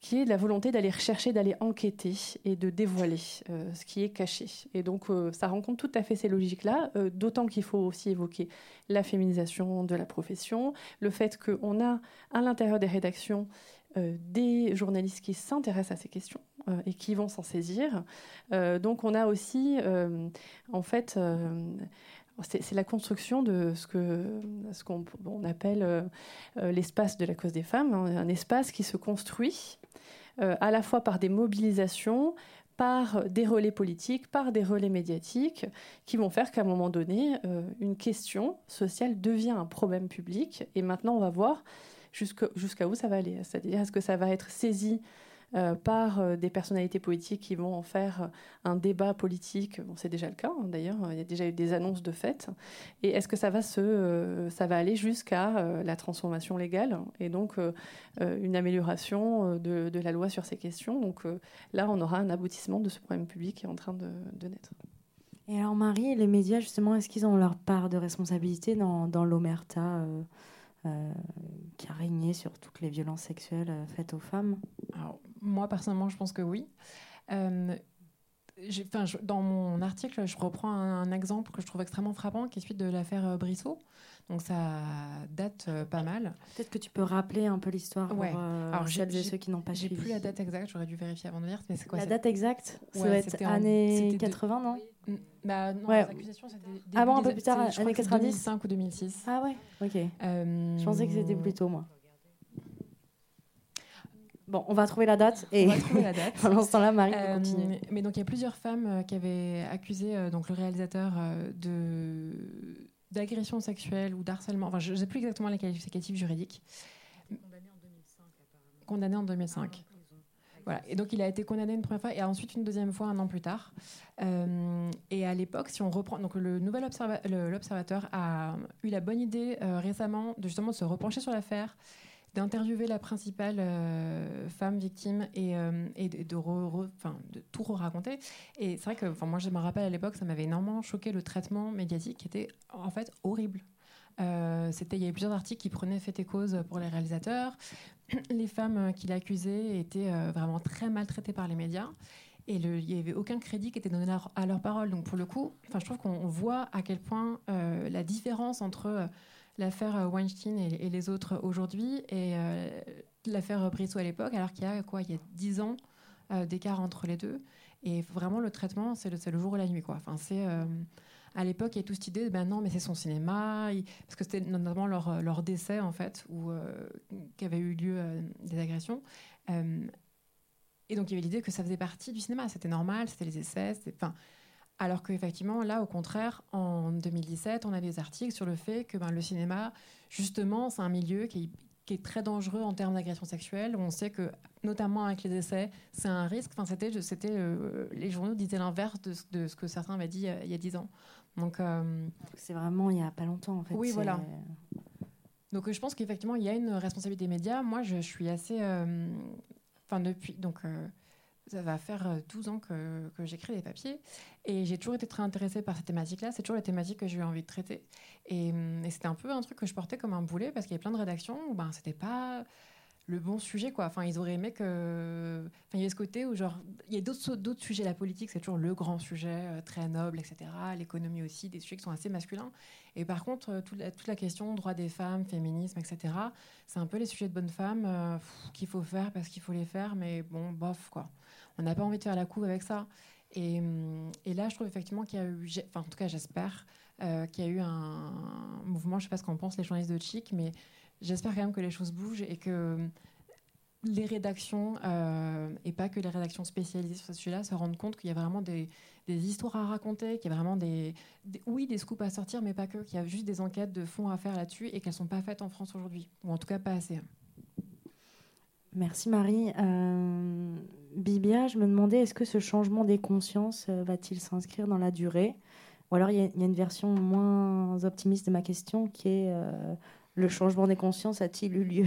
qui est la volonté d'aller rechercher, d'aller enquêter et de dévoiler ce qui est caché. Et donc ça rencontre tout à fait ces logiques-là, d'autant qu'il faut aussi évoquer la féminisation de la profession, le fait qu'on a à l'intérieur des rédactions des journalistes qui s'intéressent à ces questions euh, et qui vont s'en saisir. Euh, donc on a aussi, en fait, c'est la construction de ce qu'on appelle l'espace de la cause des femmes, hein, un espace qui se construit à la fois par des mobilisations, par des relais politiques, par des relais médiatiques, qui vont faire qu'à un moment donné, une question sociale devient un problème public. Et maintenant, on va voir jusqu'à où ça va aller? C'est-à-dire, est-ce que ça va être saisi euh, par euh, des personnalités politiques qui vont en faire euh, un débat politique? Bon, c'est déjà le cas, hein, d'ailleurs, il y a déjà eu des annonces de fait. Et est-ce que ça va, se, ça va aller jusqu'à la transformation légale et donc une amélioration de, la loi sur ces questions? Donc là, on aura un aboutissement de ce problème public qui est en train de, naître. Et alors, Marie, les médias, justement, est-ce qu'ils ont leur part de responsabilité dans, l'omerta qui a régné sur toutes les violences sexuelles euh, faites aux femmes Moi, personnellement, je pense que oui. Euh, dans mon article, je reprends un, exemple que je trouve extrêmement frappant, qui est celui de l'affaire Brissot. Donc ça date pas mal. Peut-être que tu peux rappeler un peu l'histoire pour Alors, celles et ceux qui n'ont pas suivi. J'ai plus la date exacte, j'aurais dû vérifier avant de lire. Mais c'est quoi La date exacte Ça doit être année 80, non bah, non, ouais. les accusations, c'était Ah bon, un peu plus tard, années 90 2005 ou 2006. Ah ouais, ok. Euh... Je pensais que c'était plus tôt, moi. Bon, on va trouver la date. Et on va trouver la date. Pendant ce temps-là, Marie euh, continue. Mais donc, il y a plusieurs femmes euh, qui avaient accusé euh, donc, le réalisateur euh, de d'agression sexuelle ou d'harcèlement. Enfin, je ne sais plus exactement les qualificatifs juridiques. Condamné en 2005, apparemment. Condamné en 2005. Et donc il a été condamné une première fois et ensuite une deuxième fois un an plus tard. Euh, et à l'époque, si on reprend, donc le nouvel observateur a eu la bonne idée euh, récemment de justement de se repencher sur l'affaire, d'interviewer la principale euh, femme victime et, et de, tout raconter. Et c'est vrai que, moi je me rappelle à l'époque, ça m'avait énormément choqué le traitement médiatique qui était en fait horrible. c'était, il y avait plusieurs articles qui prenaient fait et cause pour les réalisateurs. les femmes euh, qui l'accusaient étaient euh, vraiment très maltraitées par les médias. Et il n'y avait aucun crédit qui était donné à leur parole. Donc pour le coup, je trouve qu'on voit à quel point euh, la différence entre l'affaire Weinstein et, les autres aujourd'hui et l'affaire Brissot à l'époque, alors qu'il y a quoi, il y a dix ans d'écart entre les deux. Et vraiment le traitement, c'est le, le, jour et la nuit, quoi. Enfin, c'est à l'époque, il y a toute cette idée de ben non, mais c'est son cinéma, parce que c'était notamment leur, euh, leur, décès, en fait, où euh, qu'avaient eu lieu euh, des agressions. et donc, il y avait l'idée que ça faisait partie du cinéma, c'était normal, c'était les essais, enfin. Alors qu'effectivement, là, au contraire, en 2017, on a des articles sur le fait que ben, le cinéma, justement, c'est un milieu qui, qui est très dangereux en termes d'agression sexuelle. On sait que, notamment avec les essais, c'est un risque. Enfin, c'était, c'était les journaux disaient l'inverse de, de, ce que certains avaient dit il y a dix ans. Donc, euh, c'est vraiment il n'y a pas longtemps en fait. Oui, voilà. Donc, je pense qu'effectivement, il y a une responsabilité des médias. Moi, je, suis assez. Euh, enfin, depuis. Donc, euh, ça va faire 12 ans que, j'écris des papiers. Et j'ai toujours été très intéressée par cette thématique-là. C'est toujours la thématique que j'ai eu envie de traiter. Et, et c'était un peu un truc que je portais comme un boulet parce qu'il y avait plein de rédactions où ben, c'était pas le bon sujet quoi enfin ils auraient aimé que enfin il y a ce côté où genre il y a d'autres d'autres sujets la politique c'est toujours le grand sujet euh, très noble etc l'économie aussi des sujets qui sont assez masculins et par contre euh, toute, la, question droit des femmes féminisme etc c'est un peu les sujets de bonnes femmes euh, qu'il faut faire parce qu'il faut les faire mais bon bof quoi on n'a pas envie de faire la couve avec ça et, là je trouve effectivement qu'il y a eu enfin en tout cas j'espère qu'il y a eu un mouvement je sais pas ce qu'en pensent les journalistes de Chic mais j'espère quand même que les choses bougent et que les rédactions, euh, et pas que les rédactions spécialisées sur ce sujet-là, se rendent compte qu'il y a vraiment des, histoires à raconter, qu'il y a vraiment des, oui, des scoops à sortir, mais pas que, qu'il y a juste des enquêtes de fond à faire là-dessus et qu'elles ne sont pas faites en France aujourd'hui, ou en tout cas pas assez. Merci Marie. Euh, Bibia, je me demandais, est-ce que ce changement des consciences euh, va-t-il s'inscrire dans la durée? Ou alors il y, a une version moins optimiste de ma question qui est le changement des consciences a-t-il eu lieu?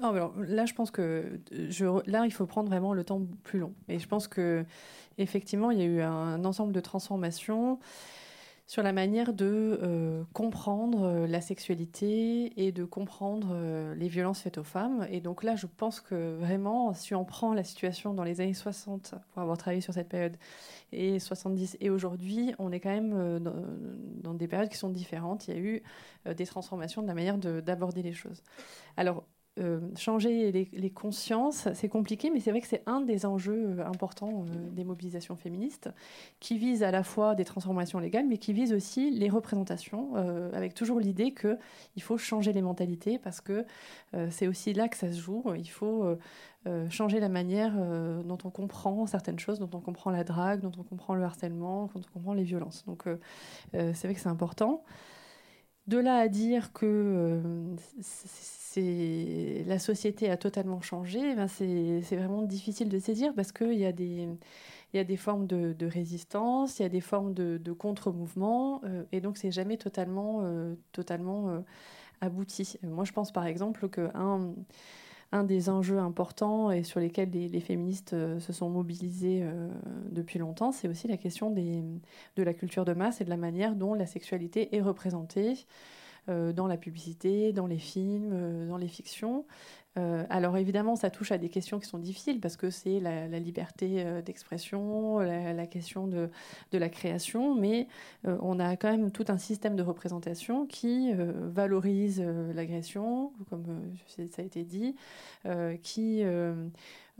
Non, là, je pense que là, il faut prendre vraiment le temps plus long. Et je pense que effectivement, il y a eu un ensemble de transformations sur la manière de euh, comprendre euh, la sexualité et de comprendre euh, les violences faites aux femmes. Et donc là, je pense que vraiment, si on prend la situation dans les années 60, pour avoir travaillé sur cette période, et 70 et aujourd'hui, on est quand même dans, des périodes qui sont différentes. Il y a eu des transformations de la manière d'aborder les choses. Alors, euh, changer les, consciences, c'est compliqué, mais c'est vrai que c'est un des enjeux euh, importants des mobilisations féministes, qui vise à la fois des transformations légales, mais qui vise aussi les représentations, avec toujours l'idée qu'il faut changer les mentalités, parce que c'est aussi là que ça se joue. Il faut changer la manière dont on comprend certaines choses, dont on comprend la drague, dont on comprend le harcèlement, dont on comprend les violences. Donc c'est vrai que c'est important. De là à dire que euh, la société a totalement changé, ben c'est vraiment difficile de saisir parce qu'il y a des formes de, résistance, il y a des formes de, contre-mouvement, euh, et donc c'est jamais totalement, euh, totalement abouti. Moi, je pense par exemple qu'un un des enjeux importants et sur lesquels les, féministes euh, se sont mobilisés euh, depuis longtemps, c'est aussi la question de la culture de masse et de la manière dont la sexualité est représentée euh, dans la publicité, dans les films, dans les fictions. Euh, alors évidemment, ça touche à des questions qui sont difficiles parce que c'est la, liberté euh, d'expression, la, question de, la création, mais euh, on a quand même tout un système de représentation qui valorise l'agression, comme ça a été dit, qui euh,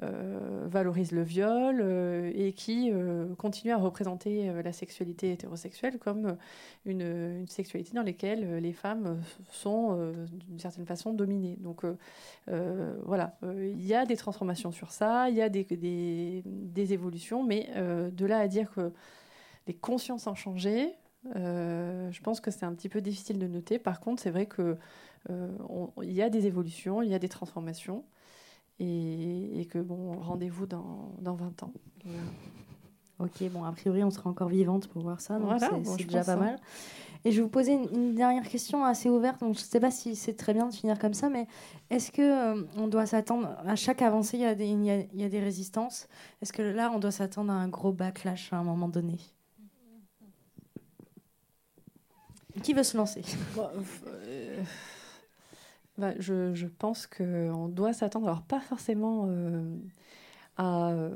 valorise le viol euh, et qui euh, continue à représenter la sexualité hétérosexuelle comme une, sexualité dans laquelle les femmes sont d'une certaine façon dominées. Donc voilà, il y a des transformations sur ça, il y a des, évolutions, mais de là à dire que les consciences ont changé, je pense que c'est un petit peu difficile de noter. Par contre, c'est vrai qu'il il y a des évolutions, il y a des transformations et, que bon, rendez-vous dans, dans 20 ans. Ok, bon, a priori, on sera encore vivante pour voir ça, donc c'est déjà pas mal. Et je vais vous poser une, dernière question assez ouverte. Donc, je ne sais pas si c'est très bien de finir comme ça, mais est-ce que euh, on doit s'attendre à chaque avancée, il y a des, il y a, des résistances? Est-ce que là, on doit s'attendre à un gros backlash à un moment donné? Qui veut se lancer? Euh, bah, je, pense qu'on doit s'attendre, alors pas forcément euh, euh,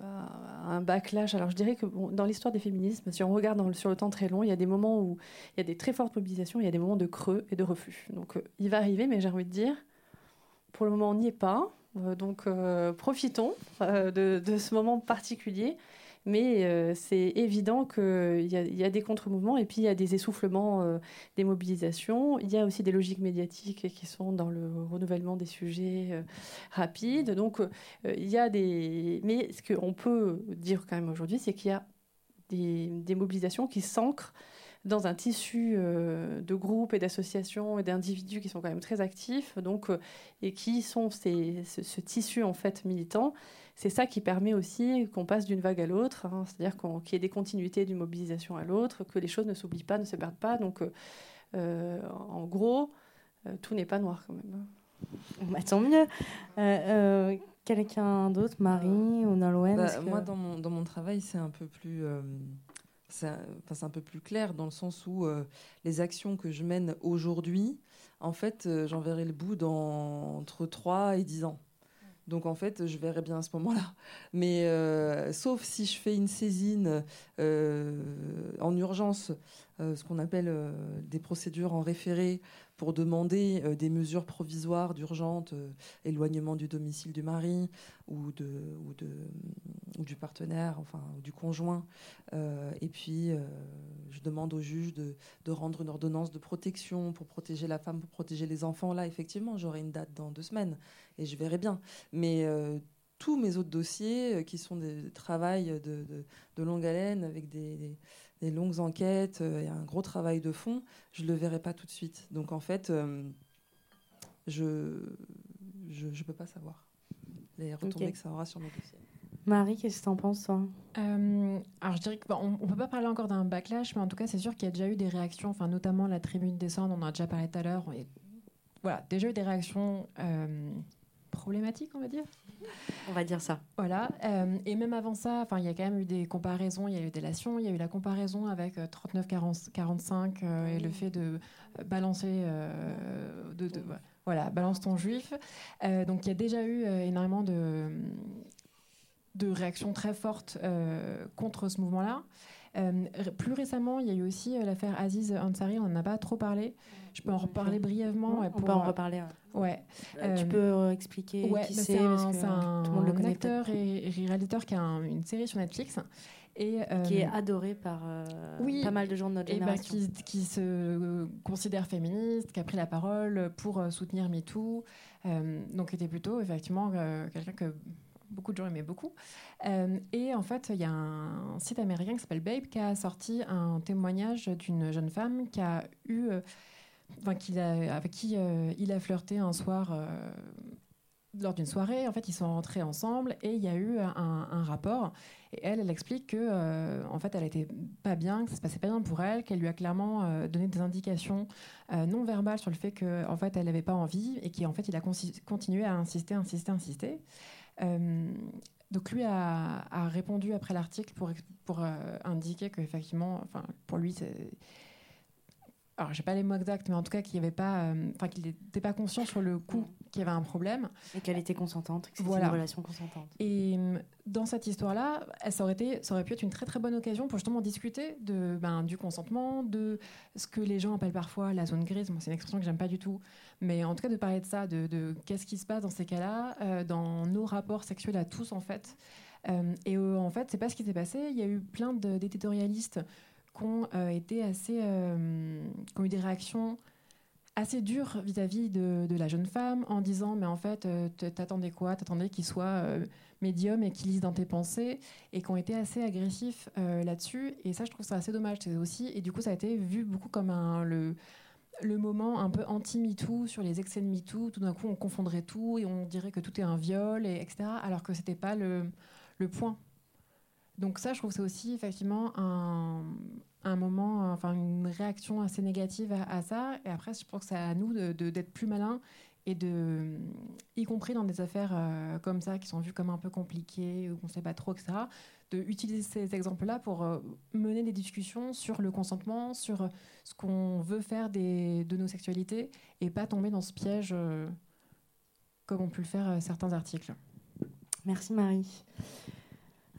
à, un backlash. Alors je dirais que dans l'histoire des féminismes, si on regarde sur le temps très long, il y a des moments où il y a des très fortes mobilisations, il y a des moments de creux et de refus. Donc euh, il va arriver, mais j'ai envie de dire, pour le moment on n'y est pas. donc profitons de, ce moment particulier mais euh, c'est évident qu'il y, a des contre-mouvements et puis il y a des essoufflements euh, des mobilisations. Il y a aussi des logiques médiatiques qui sont dans le renouvellement des sujets euh, rapides. Donc il y a des. Mais ce qu'on peut dire quand même aujourd'hui, c'est qu'il y a des, mobilisations qui s'ancrent dans un tissu de groupes et d'associations et d'individus qui sont quand même très actifs, donc et qui sont ce, ce, tissu en fait militant c'est ça qui permet aussi qu'on passe d'une vague à l'autre, hein, c'est-à-dire qu'il y ait des continuités d'une mobilisation à l'autre, que les choses ne s'oublient pas, ne se perdent pas. Donc, euh, euh, en gros, euh, tout n'est pas noir quand même. Bah, tant mieux. Quelqu'un d'autre, Marie ou Nolwenn bah, Moi, dans mon, dans mon travail, c'est un peu plus c'est un, peu plus clair dans le sens où les actions que je mène aujourd'hui, en fait, j'en verrai le bout dans entre 3 et 10 ans. Donc en fait, je verrai bien à ce moment-là. Mais euh, sauf si je fais une saisine euh, en urgence, ce qu'on appelle des procédures en référé pour demander des mesures provisoires d'urgence, éloignement du domicile du mari ou, de, ou, de, ou du partenaire, enfin du conjoint. et puis je demande au juge de, de, rendre une ordonnance de protection pour protéger la femme, pour protéger les enfants. Là, effectivement, j'aurai une date dans deux semaines et je verrai bien. Mais euh, tous mes autres dossiers, euh, qui sont des travails de, de, longue haleine, avec des, longues enquêtes euh, et un gros travail de fond, je ne le verrai pas tout de suite. Donc en fait, je ne peux pas savoir les retombées que ça aura sur mes dossiers. Marie, qu'est-ce que tu en penses, toi? Alors, je dirais qu'on ne peut pas parler encore d'un backlash, mais en tout cas, c'est sûr qu'il y a déjà eu des réactions, enfin, notamment la tribune descendre, on en a déjà parlé tout à l'heure. Voilà, déjà eu des réactions problématique, on va dire. On va dire ça. Voilà. Euh, et même avant ça, il y a quand même eu des comparaisons. Il y a eu délation, il y a eu la comparaison avec 39-45 euh, euh, et le fait de balancer, de, voilà, balance ton juif. donc il y a déjà eu énormément de, de réactions très fortes contre ce mouvement-là. Plus récemment, il y a eu aussi l'affaire Aziz Ansari, on n'en a pas trop parlé. Je peux en reparler brièvement. on peut en reparler. Ouais. tu peux expliquer ouais, qui bah, c'est C'est un, un acteur et réalisateur qui a une série sur Netflix et, qui est euh, adoré par euh, pas mal de gens de notre bah, génération. qui, qui, se considère féministe, qui a pris la parole pour euh, soutenir MeToo. donc était plutôt effectivement quelqu'un que beaucoup de gens aimaient beaucoup. et en fait, il y a un site américain qui s'appelle Babe qui a sorti un témoignage d'une jeune femme qui a eu, enfin, a, avec qui il a flirté un soir lors d'une soirée, en fait, ils sont rentrés ensemble et il y a eu un, rapport. Et elle, elle explique que, euh, en fait, elle était pas bien, que ça se passait pas bien pour elle, qu'elle lui a clairement euh, donné des indications euh, non verbales sur le fait qu'en en fait, elle n'avait pas envie et qu'en fait, il a continué à insister, insister, insister. Donc lui a, répondu après l'article pour, pour indiquer qu'effectivement, enfin, pour lui, c'est alors j'ai pas les mots exacts, mais en tout cas qu'il avait pas, euh, qu'il n'était pas conscient sur le coup qu'il y avait un problème. Et qu'elle était consentante, que c'était une relation consentante. Et euh, dans cette histoire-là, ça aurait été, ça aurait pu être une très très bonne occasion pour justement discuter de, ben, du consentement, de ce que les gens appellent parfois la zone grise. Moi, c'est une expression que j'aime pas du tout, mais en tout cas de parler de ça, de, qu'est-ce qui se passe dans ces cas-là, euh, dans nos rapports sexuels à tous en fait. et en fait, c'est pas ce qui s'est passé. Il y a eu plein d'éditorialistes qui ont euh, été assez, euh, qui ont eu des réactions assez dures vis-à-vis de, la jeune femme en disant mais en fait euh, t'attendais quoi? T'attendais qu'il soit médium et qu'il lise dans tes pensées et qui ont été assez agressifs là-dessus et ça je trouve ça assez dommage aussi et du coup ça a été vu beaucoup comme le le moment un peu anti-MeToo sur les excès de MeToo. Tout d'un coup, on confondrait tout et on dirait que tout est un viol, et etc. Alors que c'était pas le, le point. Donc ça, je trouve que c'est aussi effectivement un, un, moment, enfin une réaction assez négative à, ça. Et après, je pense que c'est à nous d'être de, d'être plus malins et de, y compris dans des affaires euh, comme ça qui sont vues comme un peu compliquées ou qu'on ne sait pas trop, etc., de utiliser ces exemples-là pour euh, mener des discussions sur le consentement, sur ce qu'on veut faire des, de nos sexualités et pas tomber dans ce piège euh, comme ont pu le faire certains articles. Merci Marie.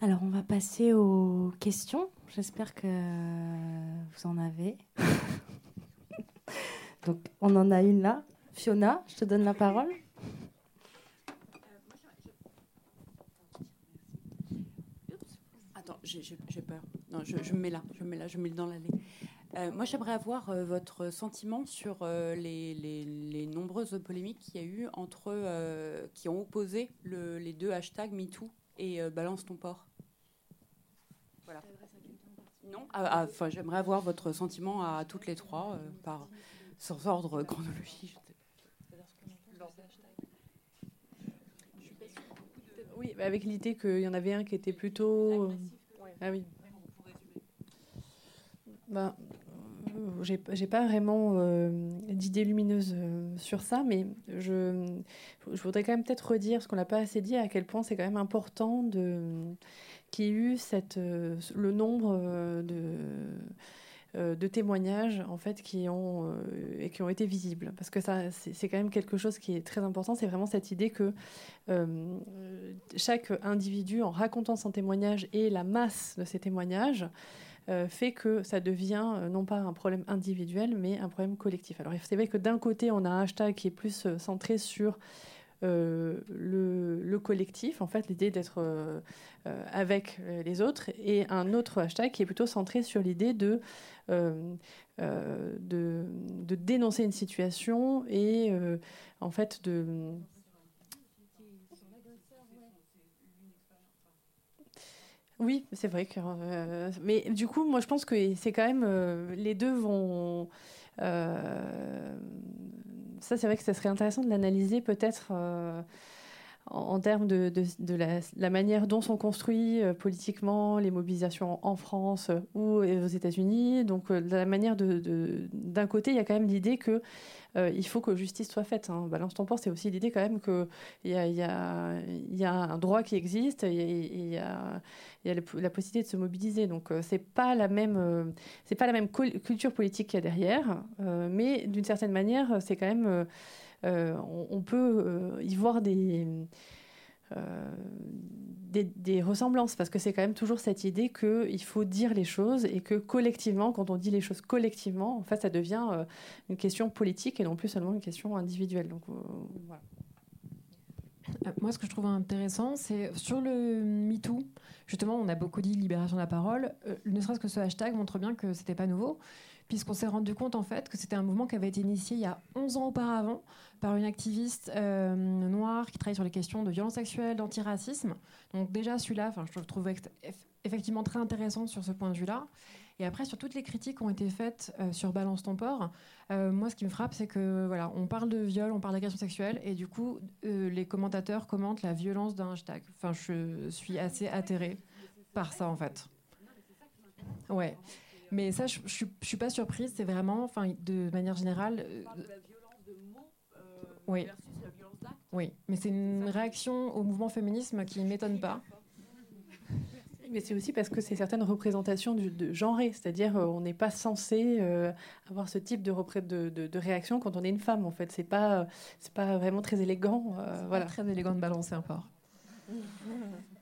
Alors, on va passer aux questions. J'espère que vous en avez. Donc, on en a une là. Fiona, je te donne la parole. Attends, j'ai peur. Non, je, me mets là, je me mets là, je me mets dans l'allée. Euh, moi, j'aimerais avoir euh, votre sentiment sur euh, les, nombreuses polémiques qu'il y a eu entre qui ont opposé les deux hashtags MeToo et Balance ton port. Non ah, ah, enfin, J'aimerais avoir votre sentiment à toutes les trois, euh, par, sans ordre chronologique. Oui, avec l'idée qu'il y en avait un qui était plutôt. Ah oui. Ben, euh, j'ai pas vraiment euh, d'idée lumineuse sur ça, mais je, je voudrais quand même peut-être redire, ce qu'on n'a pas assez dit, à quel point c'est quand même important de qui eu cette, euh, le nombre euh, de, euh, de témoignages en fait qui ont et qui ont été visibles. Parce que ça c'est quand même quelque chose qui est très important c'est vraiment cette idée que chaque individu en racontant son témoignage et la masse de ces témoignages fait que ça devient non pas un problème individuel mais un problème collectif. Alors c'est vrai que d'un côté on a un hashtag qui est plus centré sur euh, le, collectif, en fait, l'idée d'être euh, euh, avec les autres, et un autre hashtag qui est plutôt centré sur l'idée de, dénoncer une situation et en fait de Oui, c'est vrai que. mais du coup, moi, je pense que c'est quand même. les deux vont ça, c'est vrai que ça serait intéressant de l'analyser peut-être euh, en, termes de, la, manière dont sont construits euh, politiquement les mobilisations en France euh, ou aux États-Unis. Donc, de la manière d'un côté, il y a quand même l'idée que il faut que justice soit faite. Hein. Balance ton port, c'est aussi l'idée quand même qu'il y a, un droit qui existe, il y a, la possibilité de se mobiliser. Donc, c'est pas la même, pas la même culture politique qu'il y a derrière, mais d'une certaine manière, c'est quand même, on, peut y voir des des, ressemblances, parce que c'est quand même toujours cette idée qu'il faut dire les choses et que collectivement, quand on dit les choses collectivement, en fait, ça devient euh, une question politique et non plus seulement une question individuelle. Donc, euh, voilà. Euh, moi, ce que je trouve intéressant, c'est sur le MeToo, justement, on a beaucoup dit libération de la parole. ne serait-ce que ce hashtag montre bien que c'était pas nouveau puisqu'on s'est rendu compte en fait que c'était un mouvement qui avait été initié il y a 11 ans auparavant par une activiste euh, noire qui travaille sur les questions de violence sexuelle, d'antiracisme. Donc déjà celui-là, je le trouve effectivement très intéressant sur ce point de vue-là. Et après, sur toutes les critiques qui ont été faites euh, sur Balance ton euh, moi, ce qui me frappe, c'est que voilà, on parle de viol, on parle d'agression sexuelle, et du coup, les commentateurs commentent la violence d'un hashtag. Enfin, je suis assez atterrée par ça, en fait. Ouais. Mais ça, je, je, suis pas surprise. C'est vraiment, enfin, de manière générale. On parle de la violence de mots euh, oui. versus la violence d'actes. Oui, mais c'est une réaction au mouvement féminisme qui ne m'étonne pas. Mais c'est aussi parce que c'est certaines représentations de, de genrées, c'est-à-dire euh, on n'est pas censé euh, avoir ce type de, de, de, réaction quand on est une femme. En fait, c'est pas c'est pas vraiment très élégant. Euh, voilà. Très élégant de balancer un port.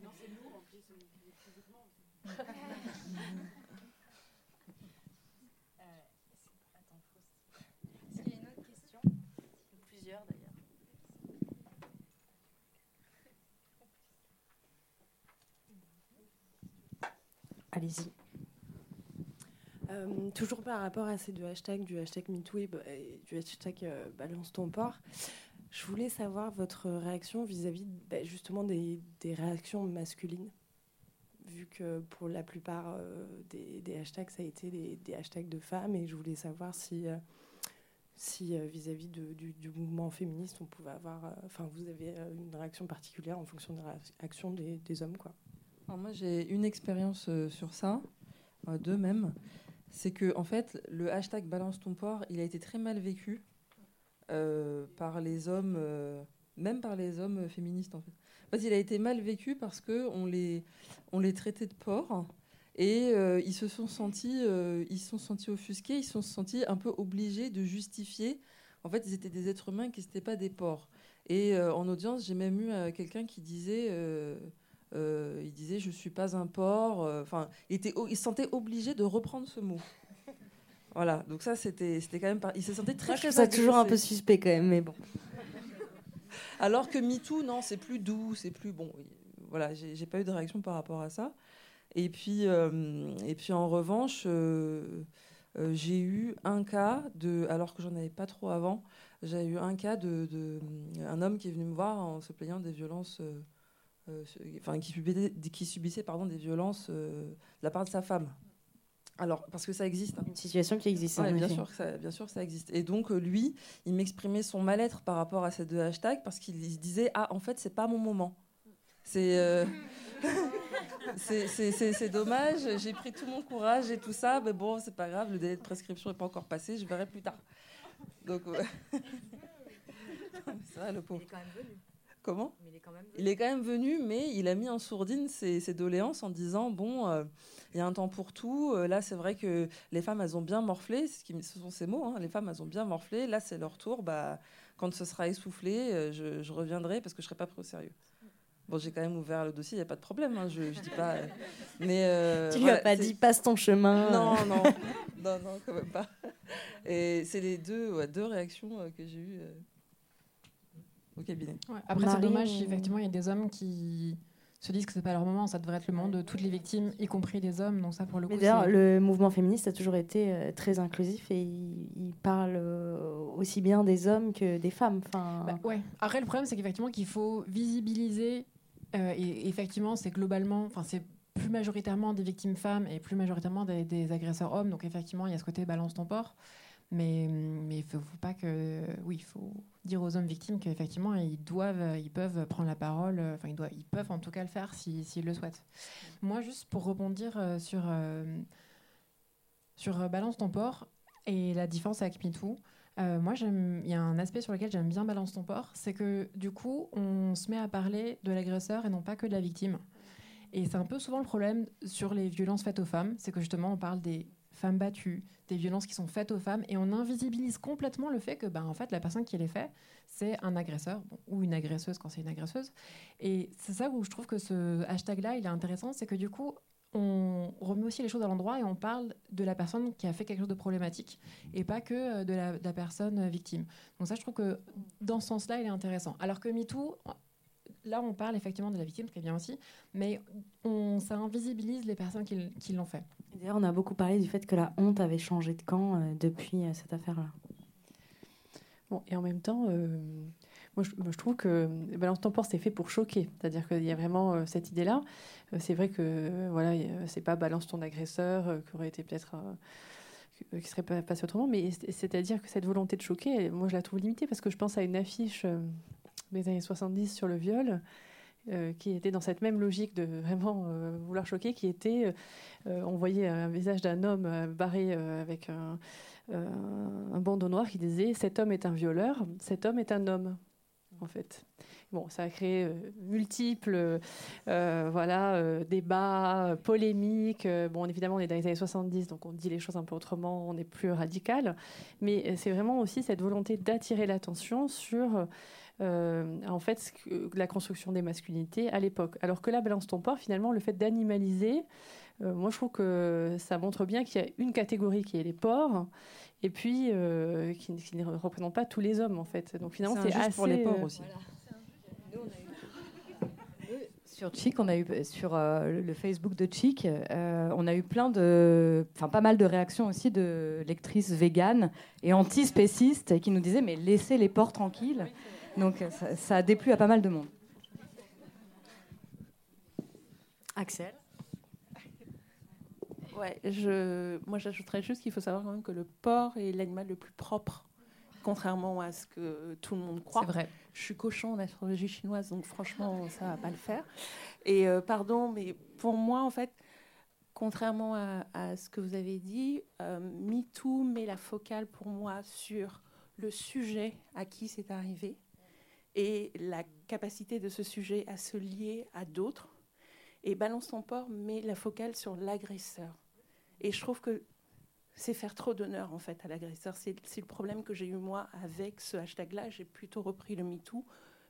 Allez-y. Euh, toujours par rapport à ces deux hashtags, du hashtag MeToo et du hashtag euh, Balance ton port, je voulais savoir votre réaction vis-à-vis bah, justement des, réactions masculines, vu que pour la plupart euh, des, hashtags, ça a été des, hashtags de femmes, et je voulais savoir si, si vis-à-vis du, mouvement féministe, on pouvait avoir, enfin, vous avez une réaction particulière en fonction des réactions des, des hommes, quoi moi, j'ai une expérience euh, sur ça, euh, deux même. C'est que, en fait, le hashtag balance ton port, il a été très mal vécu euh, par les hommes, même par les hommes féministes, en fait. Il a été mal vécu parce qu'on les, on les traitait de porc et ils se sont sentis, ils sont sentis offusqués, ils se sont sentis un peu obligés de justifier. En fait, ils étaient des êtres humains qui n'étaient pas des porcs. Et en audience, j'ai même eu quelqu'un qui disait euh, il disait je suis pas un porc. Euh, enfin, il, était, il se sentait obligé de reprendre ce mot. Voilà, donc ça c'était c'était quand même. Il se sentait très. Moi, toujours un peu suspect quand même, mais bon. Alors que MeToo, non, c'est plus doux, c'est plus bon. Voilà, j'ai pas eu de réaction par rapport à ça. Et puis euh, et puis en revanche, j'ai eu un cas de, alors que j'en avais pas trop avant, j'ai eu un cas de, de, un homme qui est venu me voir en se plaignant des violences enfin, qui subissait, qui subissait pardon, des violences euh, de la part de sa femme. Alors, parce que ça existe. Hein. Une situation qui existe. bien, sûr que ça, bien sûr ça existe. Et donc, euh, lui, il m'exprimait son mal-être par rapport à ces deux hashtags parce qu'il disait Ah, en fait, c'est pas mon moment. C'est. c'est dommage, j'ai pris tout mon courage et tout ça, mais bon, c'est pas grave, le délai de prescription n'est pas encore passé, je verrai plus tard. Donc, ça, le pauvre. Il est quand même venu. Comment il est, quand même venu, mais il a mis en sourdine ses, doléances en disant bon, euh, il y a un temps pour tout. Euh, là, c'est vrai que les femmes, elles ont bien morflé. Ce, qui, ce sont ces mots. Hein, les femmes, elles ont bien morflé. Là, c'est leur tour. Bah, quand ce sera essoufflé, euh, je, reviendrai parce que je serai pas pris au sérieux. Bon, j'ai quand même ouvert le dossier, il n'y a pas de problème. Hein, je, je dis pas. mais tu lui as pas dit passe ton chemin. Non, non, non, non, quand même pas. Et c'est les deux, deux réactions que j'ai eues au cabinet. Après, c'est dommage, effectivement, il y a des hommes qui se disent que c'est pas leur moment, ça devrait être le moment de toutes les victimes, y compris les hommes. Donc ça, pour le coup, d'ailleurs, le mouvement féministe a toujours été euh, très inclusif et il, parle euh, aussi bien des hommes que des femmes. Enfin. Bah, ouais. Après, le problème, c'est qu'effectivement, qu'il faut visibiliser. Euh, et, effectivement, c'est globalement, enfin, c'est plus majoritairement des victimes femmes et plus majoritairement des, des, agresseurs hommes. Donc effectivement, il y a ce côté balance ton port. Mais il ne faut, pas que. Oui, il faut dire aux hommes victimes qu'effectivement, ils doivent, ils peuvent prendre la parole, enfin, ils, doivent, ils peuvent en tout cas le faire s'ils le souhaitent. Moi, juste pour rebondir euh, sur, euh, sur euh, Balance ton port et la différence avec MeToo, moi, il y a un aspect sur lequel j'aime bien Balance ton port, c'est que du coup, on se met à parler de l'agresseur et non pas que de la victime. Et c'est un peu souvent le problème sur les violences faites aux femmes, c'est que justement, on parle des femmes battues, des violences qui sont faites aux femmes, et on invisibilise complètement le fait que, ben, en fait, la personne qui les fait, c'est un agresseur ou une agresseuse quand c'est une agresseuse. Et c'est ça où je trouve que ce hashtag-là, il est intéressant, c'est que du coup, on remet aussi les choses à l'endroit et on parle de la personne qui a fait quelque chose de problématique et pas que euh, de la, de la personne victime. Donc ça, je trouve que dans ce sens-là, il est intéressant. Alors que MeToo, là, on parle effectivement de la victime, ce qui est bien aussi, mais on, ça invisibilise les personnes qui, qui l'ont fait. D'ailleurs, on a beaucoup parlé du fait que la honte avait changé de camp euh, depuis euh, cette affaire-là. Bon, et en même temps, euh, moi, je, moi, je, trouve que Balance ton port, c'est fait pour choquer. C'est-à-dire qu'il y a vraiment euh, cette idée-là. Euh, c'est vrai que voilà, c'est pas balance ton agresseur qui aurait été peut-être qui serait pas passé autrement, mais c'est-à-dire que cette volonté de choquer, moi, je la trouve limitée parce que je pense à une affiche des années 70 sur le viol. Euh, qui était dans cette même logique de vraiment euh, vouloir choquer, qui était, euh, on voyait un visage d'un homme barré avec un, un, bandeau noir qui disait cet homme est un violeur, cet homme est un homme, en fait. Bon, ça a créé multiples voilà, débats, polémiques. bon, évidemment, on est dans les années 70, donc on dit les choses un peu autrement, on est plus radical. Mais c'est vraiment aussi cette volonté d'attirer l'attention sur euh, en fait la construction des masculinités à l'époque. Alors que là, Balance ton port, finalement, le fait d'animaliser, euh, moi je trouve que ça montre bien qu'il y a une catégorie qui est les porcs et puis euh, qui, qui, ne représente pas tous les hommes en fait. Donc finalement, c'est assez pour les porcs aussi. Sur Chic, on a eu sur le Facebook de Chic, on a eu plein de, enfin pas mal de réactions aussi de lectrices véganes et antispécistes qui nous disaient mais laissez les porcs tranquilles. Donc ça, ça, a déplu à pas mal de monde. Axel? Ouais, je, moi j'ajouterais juste qu'il faut savoir quand même que le porc est l'animal le plus propre, contrairement à ce que tout le monde croit. C'est vrai. Je suis cochon en astrologie chinoise, donc franchement ça va pas le faire. Et euh, pardon, mais pour moi en fait, contrairement à, à ce que vous avez dit, euh, MeToo met la focale pour moi sur le sujet à qui c'est arrivé et la capacité de ce sujet à se lier à d'autres. Et Balance ton port met la focale sur l'agresseur. Et je trouve que c'est faire trop d'honneur en fait à l'agresseur. C'est le problème que j'ai eu moi avec ce hashtag-là. J'ai plutôt repris le MeToo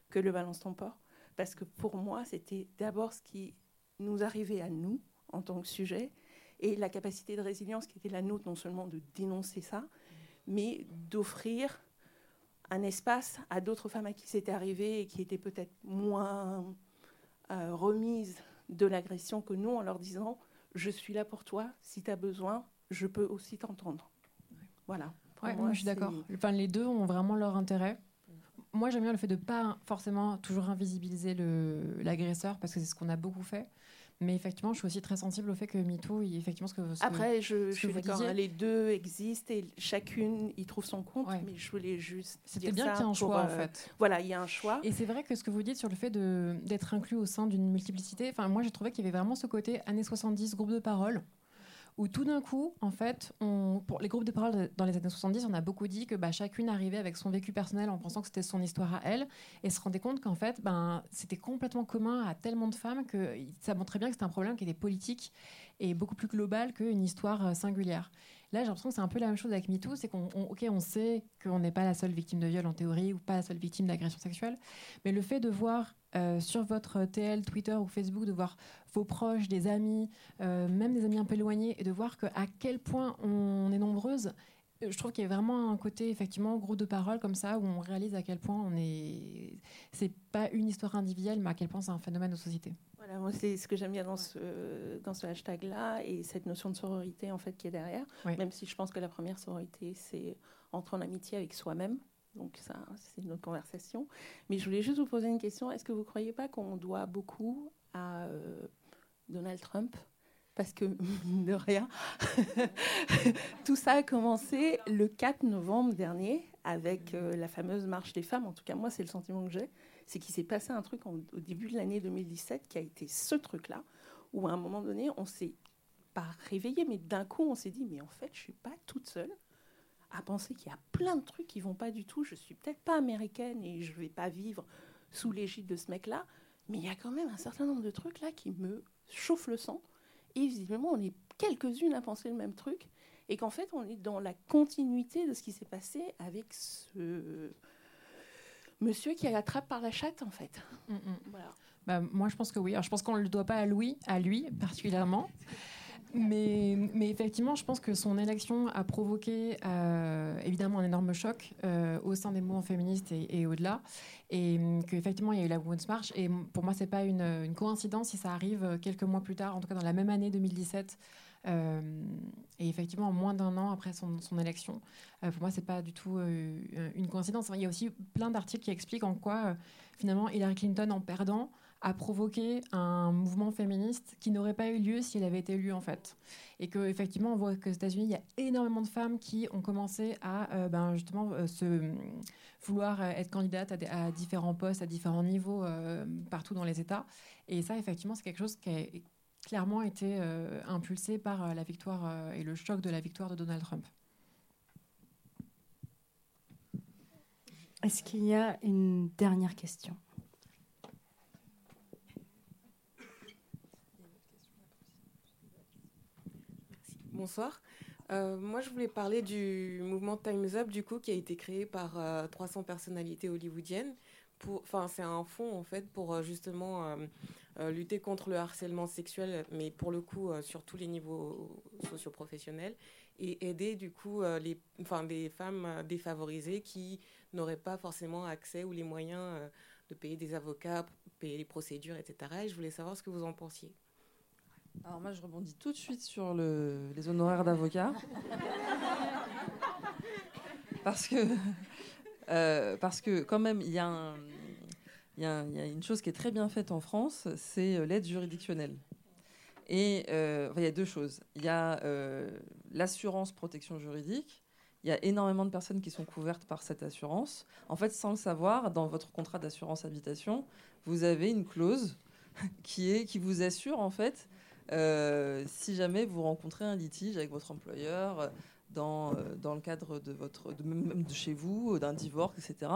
que le Balance ton port. Parce que pour moi, c'était d'abord ce qui nous arrivait à nous en tant que sujet et la capacité de résilience qui était la nôtre, non seulement de dénoncer ça, mais d'offrir un espace à d'autres femmes à qui c'était arrivé et qui étaient peut-être moins euh, remises de l'agression que nous en leur disant je suis là pour toi, si tu as besoin, je peux aussi t'entendre. Voilà. Ouais, moi, je suis d'accord. Enfin, les deux ont vraiment leur intérêt. Moi, j'aime bien le fait de ne pas forcément toujours invisibiliser l'agresseur parce que c'est ce qu'on a beaucoup fait. Mais effectivement, je suis aussi très sensible au fait que MeToo, effectivement, ce que, ce Après, je, je suis d'accord, les deux existent et chacune y trouve son compte, mais je voulais juste. C'était bien qu'il y ait un choix, en euh, fait. Voilà, il y a un choix. Et c'est vrai que ce que vous dites sur le fait d'être inclus au sein d'une multiplicité, enfin, moi, j'ai trouvé qu'il y avait vraiment ce côté années 70, groupe de parole où tout d'un coup, en fait, on, pour les groupes de parole dans les années 70, on a beaucoup dit que bah, chacune arrivait avec son vécu personnel en pensant que c'était son histoire à elle, et se rendait compte qu'en fait, ben, c'était complètement commun à tellement de femmes que ça montrait bien que c'était un problème qui était politique et beaucoup plus global qu'une histoire euh, singulière. Là, j'ai l'impression que c'est un peu la même chose avec MeToo, c'est qu'on ok, on sait qu'on n'est pas la seule victime de viol en théorie ou pas la seule victime d'agression sexuelle, mais le fait de voir euh, sur votre TL, Twitter ou Facebook, de voir vos proches, des amis, euh, même des amis un peu éloignés, et de voir que, à quel point on est nombreuses, euh, je trouve qu'il y a vraiment un côté effectivement gros de parole comme ça où on réalise à quel point on est c'est pas une histoire individuelle mais à quel point c'est un phénomène de société. Voilà, moi c'est ce que j'aime bien dans ce dans ce hashtag là et cette notion de sororité en fait qui est derrière. Oui. Même si je pense que la première sororité c'est entrer en amitié avec soi-même donc ça, c'est une autre conversation. Mais je voulais juste vous poser une question. Est-ce que vous ne croyez pas qu'on doit beaucoup à euh, Donald Trump? Parce que, de rien, tout ça a commencé le 4 novembre dernier avec euh, la fameuse marche des femmes. En tout cas, moi, c'est le sentiment que j'ai. C'est qu'il s'est passé un truc au début de l'année 2017 qui a été ce truc-là, où à un moment donné, on s'est pas réveillé, mais d'un coup, on s'est dit, mais en fait, je suis pas toute seule à penser qu'il y a plein de trucs qui vont pas du tout. Je suis peut-être pas américaine et je vais pas vivre sous l'égide de ce mec-là, mais il y a quand même un certain nombre de trucs là qui me chauffent le sang. Et visiblement, on est quelques-unes à penser le même truc. et qu'en fait, on est dans la continuité de ce qui s'est passé avec ce monsieur qui attrape par la chatte, en fait. Mm, mm. Bah, moi, je pense que oui. Alors, je pense qu'on ne le doit pas à Louis, à lui particulièrement. Mais, effectivement, je pense que son élection a provoqué euh, évidemment un énorme choc euh, au sein des mouvements féministes et, au-delà. Et hum, qu'effectivement, il y a eu la Women's March. Et pour moi, ce n'est pas une, coïncidence si ça arrive quelques mois plus tard, en tout cas dans la même année 2017. Euh, et effectivement, en moins d'un an après son, son élection, pour moi, c'est pas du tout une coïncidence. Il y a aussi plein d'articles qui expliquent en quoi, finalement, Hillary Clinton, en perdant, a provoqué un mouvement féministe qui n'aurait pas eu lieu si elle avait été élue en fait. Et que effectivement, on voit qu'aux États-Unis, il y a énormément de femmes qui ont commencé à euh, ben, justement euh, se vouloir être candidates à, différents postes, à différents niveaux euh, partout dans les États. Et ça, effectivement, c'est quelque chose qui a clairement été impulsé par la victoire et le choc de la victoire de Donald Trump. Est-ce qu'il y a une dernière question? Bonsoir. Euh, moi, je voulais parler du mouvement Time's Up, du coup, qui a été créé par 300 euh, personnalités hollywoodiennes. Enfin, c'est un fonds, en fait, pour euh, justement lutter contre le harcèlement sexuel, mais pour le coup, sur tous les niveaux socioprofessionnels, et aider, du coup, les, femmes défavorisées qui n'auraient pas forcément accès ou les moyens de payer des avocats, payer les procédures, etc. Et je voulais savoir ce que vous en pensiez. Alors moi, je rebondis tout de suite sur les honoraires d'avocat. parce que, euh, parce que quand même, il y, a une chose qui est très bien faite en France, c'est euh, l'aide juridictionnelle. Et euh, il y a deux choses. Il y a l'assurance protection juridique. Il y a énormément de personnes qui sont couvertes par cette assurance. En fait, sans le savoir, dans votre contrat d'assurance habitation, vous avez une clause qui, vous assure en fait euh, si jamais vous rencontrez un litige avec votre employeur euh, dans, euh, dans le cadre de, votre, de, même de chez vous, d'un divorce, etc.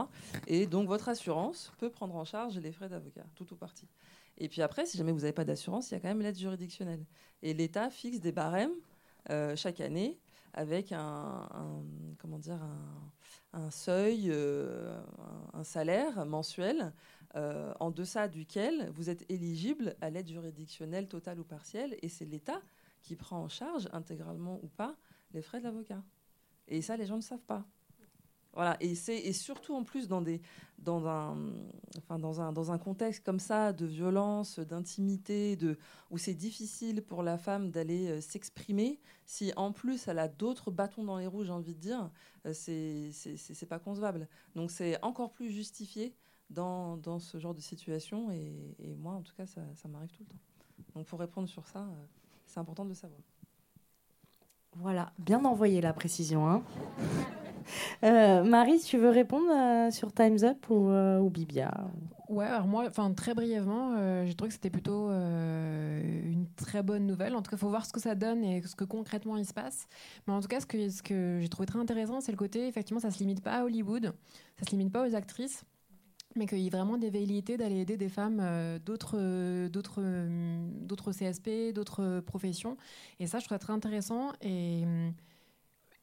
Et donc votre assurance peut prendre en charge les frais d'avocat, tout ou partie. Et puis après, si jamais vous n'avez pas d'assurance, il y a quand même l'aide juridictionnelle. Et l'État fixe des barèmes chaque année avec un, comment dire, un, seuil, un salaire mensuel euh, en deçà duquel vous êtes éligible à l'aide juridictionnelle totale ou partielle, et c'est l'État qui prend en charge intégralement ou pas les frais de l'avocat. Et ça, les gens ne savent pas. Voilà, et et surtout en plus dans des dans un enfin dans un dans un contexte comme ça de violence, d'intimité, de où c'est difficile pour la femme d'aller euh, s'exprimer. Si en plus elle a d'autres bâtons dans les roues, j'ai envie de dire, euh, c'est pas concevable. Donc c'est encore plus justifié dans, dans, ce genre de situation. Et, moi, en tout cas, ça, ça m'arrive tout le temps. Donc, pour répondre sur ça, euh, c'est important de le savoir. Voilà, bien envoyé la précision. Hein euh, Marie, tu veux répondre euh, sur Time's Up ou, ou Bibia? Ouais, alors moi, enfin très brièvement, j'ai trouvé que c'était plutôt une très bonne nouvelle. En tout cas, il faut voir ce que ça donne et ce que concrètement il se passe. Mais en tout cas, ce que, j'ai trouvé très intéressant, c'est le côté, effectivement, ça se limite pas à Hollywood, ça se limite pas aux actrices mais qu'il y ait vraiment des velléités d'aller aider des femmes euh, d'autres CSP, d'autres professions. Et ça, je trouve ça très intéressant. Et hum,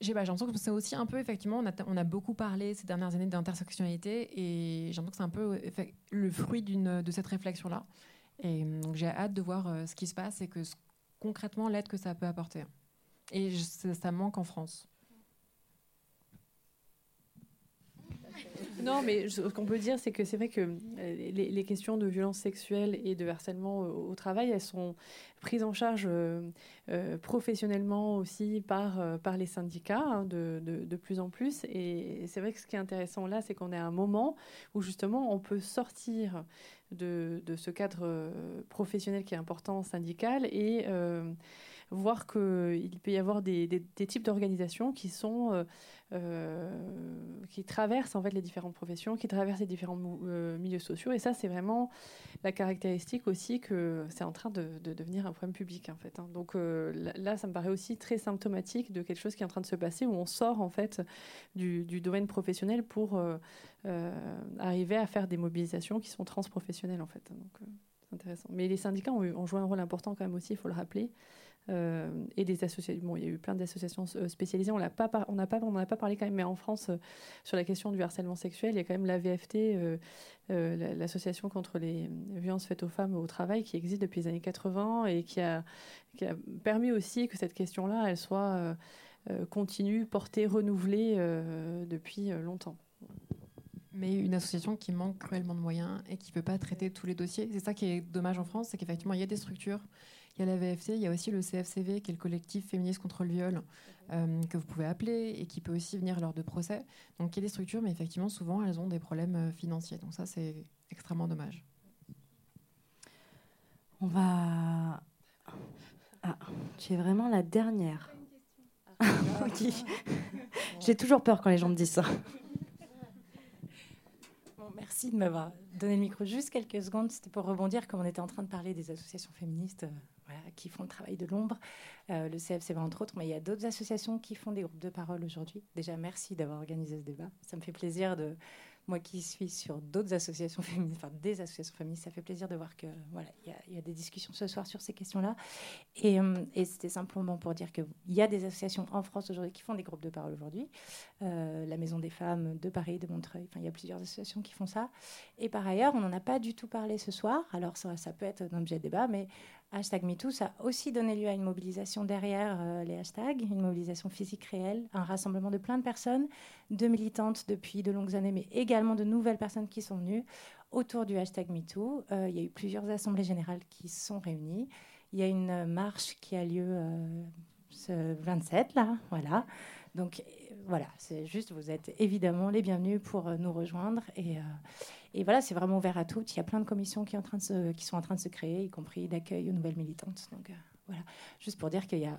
j'ai, bah, l'impression que c'est aussi un peu, effectivement, on a, on a beaucoup parlé ces dernières années d'intersectionnalité et j'ai l'impression que c'est un peu le fruit d'une, de cette réflexion-là. Et hum, donc j'ai hâte de voir euh, ce qui se passe et que concrètement l'aide que ça peut apporter. Et ça manque en France. Non, mais ce qu'on peut dire, c'est que c'est vrai que euh, les, questions de violence sexuelle et de harcèlement au, travail, elles sont prises en charge euh, euh, professionnellement aussi par, par les syndicats hein, de, de, plus en plus. Et c'est vrai que ce qui est intéressant là, c'est qu'on est à un moment où justement on peut sortir de, de ce cadre professionnel qui est important syndical et voir qu'il peut y avoir des, types d'organisations qui sont euh, qui traversent en fait les différentes professions, qui traversent les différents euh, milieux sociaux. Et ça, c'est vraiment la caractéristique aussi que c'est en train de, devenir un problème public en fait. Hein. Donc euh, là, ça me paraît aussi très symptomatique de quelque chose qui est en train de se passer où on sort en fait du, domaine professionnel pour arriver à faire des mobilisations qui sont transprofessionnelles en fait. Donc c'est intéressant. Mais les syndicats ont, joué un rôle important quand même aussi, il faut le rappeler. Euh, et des associations. Bon, il y a eu plein d'associations euh, spécialisées. On n'a pas, on n'a pas, on a pas parlé quand même, mais en France, euh, sur la question du harcèlement sexuel, il y a quand même la VFT, l'association contre les violences faites aux femmes au travail, qui existe depuis les années 80 et qui a, qui a permis aussi que cette question-là, elle soit continue, portée, renouvelée depuis longtemps mais une association qui manque cruellement de moyens et qui ne peut pas traiter tous les dossiers. C'est ça qui est dommage en France, c'est qu'effectivement, il y a des structures il y a la VFT, il y a aussi le CFCV, qui est le collectif féministe contre le viol, euh, que vous pouvez appeler et qui peut aussi venir lors de procès. Donc il y a des structures, mais effectivement, souvent, elles ont des problèmes euh, financiers. Donc ça, c'est extrêmement dommage. On va. Ah, tu es vraiment la dernière. J'ai toujours peur quand les gens me disent ça. merci de m'avoir donné le micro juste quelques secondes. C'était pour rebondir, comme on était en train de parler des associations féministes. Qui font le travail de l'ombre, euh, le CFCV entre autres, mais il y a d'autres associations qui font des groupes de parole aujourd'hui. Déjà, merci d'avoir organisé ce débat. Ça me fait plaisir de, moi qui suis sur d'autres associations féministes, enfin des associations féministes, ça fait plaisir de voir que voilà, il y, a des discussions ce soir sur ces questions-là. Et, euh, c'était simplement pour dire qu'il y a des associations en France aujourd'hui qui font des groupes de parole aujourd'hui. Euh, la Maison des femmes de Paris, de Montreuil, enfin il y a plusieurs associations qui font ça. Et par ailleurs, on n'en a pas du tout parlé ce soir. Alors ça peut être un objet de débat, mais hashtag MeToo, ça a aussi donné lieu à une mobilisation derrière euh, les hashtags, une mobilisation physique réelle, un rassemblement de plein de personnes, de militantes depuis de longues années, mais également de nouvelles personnes qui sont venues autour du hashtag MeToo. Euh, il y a eu plusieurs assemblées générales qui sont réunies. Il y a une marche qui a lieu euh, ce 27, là, voilà. Donc voilà, c'est juste, vous êtes évidemment les bienvenus pour nous rejoindre et et voilà, c'est vraiment ouvert à toutes. Il y a plein de commissions qui, en train de se, qui sont en train de se créer, y compris d'accueil aux nouvelles militantes. Donc euh, voilà, juste pour dire qu'il y a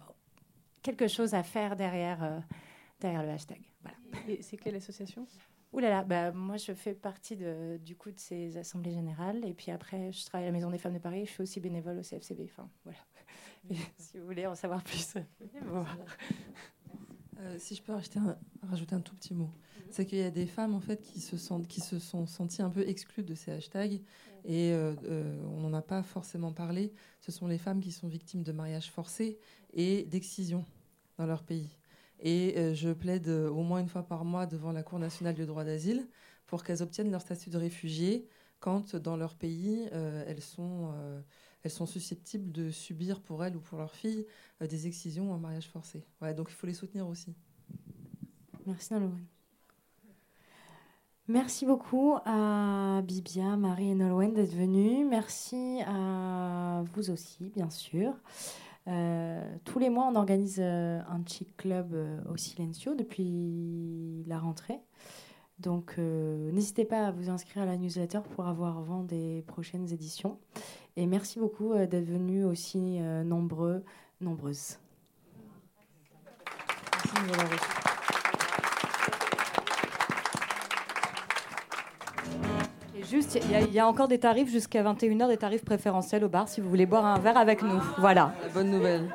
quelque chose à faire derrière, euh, derrière le hashtag. Voilà. Et c'est quelle association? Ouh là là, bah, moi je fais partie de, du coup de ces assemblées générales et puis après je travaille à la Maison des Femmes de Paris, je suis aussi bénévole au CFCB. Enfin voilà. si vous voulez en savoir plus. Euh, si je peux rajouter un tout petit mot c'est qu'il y a des femmes en fait qui se, sentent, qui se sont senties un peu exclues de ces hashtags et euh, euh, on n'en a pas forcément parlé. Ce sont les femmes qui sont victimes de mariages forcés et d'excision dans leur pays. Et je plaide au moins une fois par mois devant la Cour nationale du droit d'asile pour qu'elles obtiennent leur statut de réfugié quand dans leur pays elles sont elles sont susceptibles de subir pour elles ou pour leurs filles des excisions ou un mariage forcé. Donc il faut les soutenir aussi. Merci Nolwenn. Merci beaucoup à Bibia, Marie et Nolwenn d'être venues. Merci à vous aussi, bien sûr. Euh, tous les mois, on organise euh, un chic club euh, au Silencio depuis la rentrée. Donc, n'hésitez pas à vous inscrire à la newsletter pour avoir vent des prochaines éditions. Et merci beaucoup d'être venus aussi nombreux, nombreuses. Merci juste, il y, a encore des tarifs jusqu'à 21h, des tarifs préférentiels au bar si vous voulez boire un verre avec nous. Voilà. bonne nouvelle.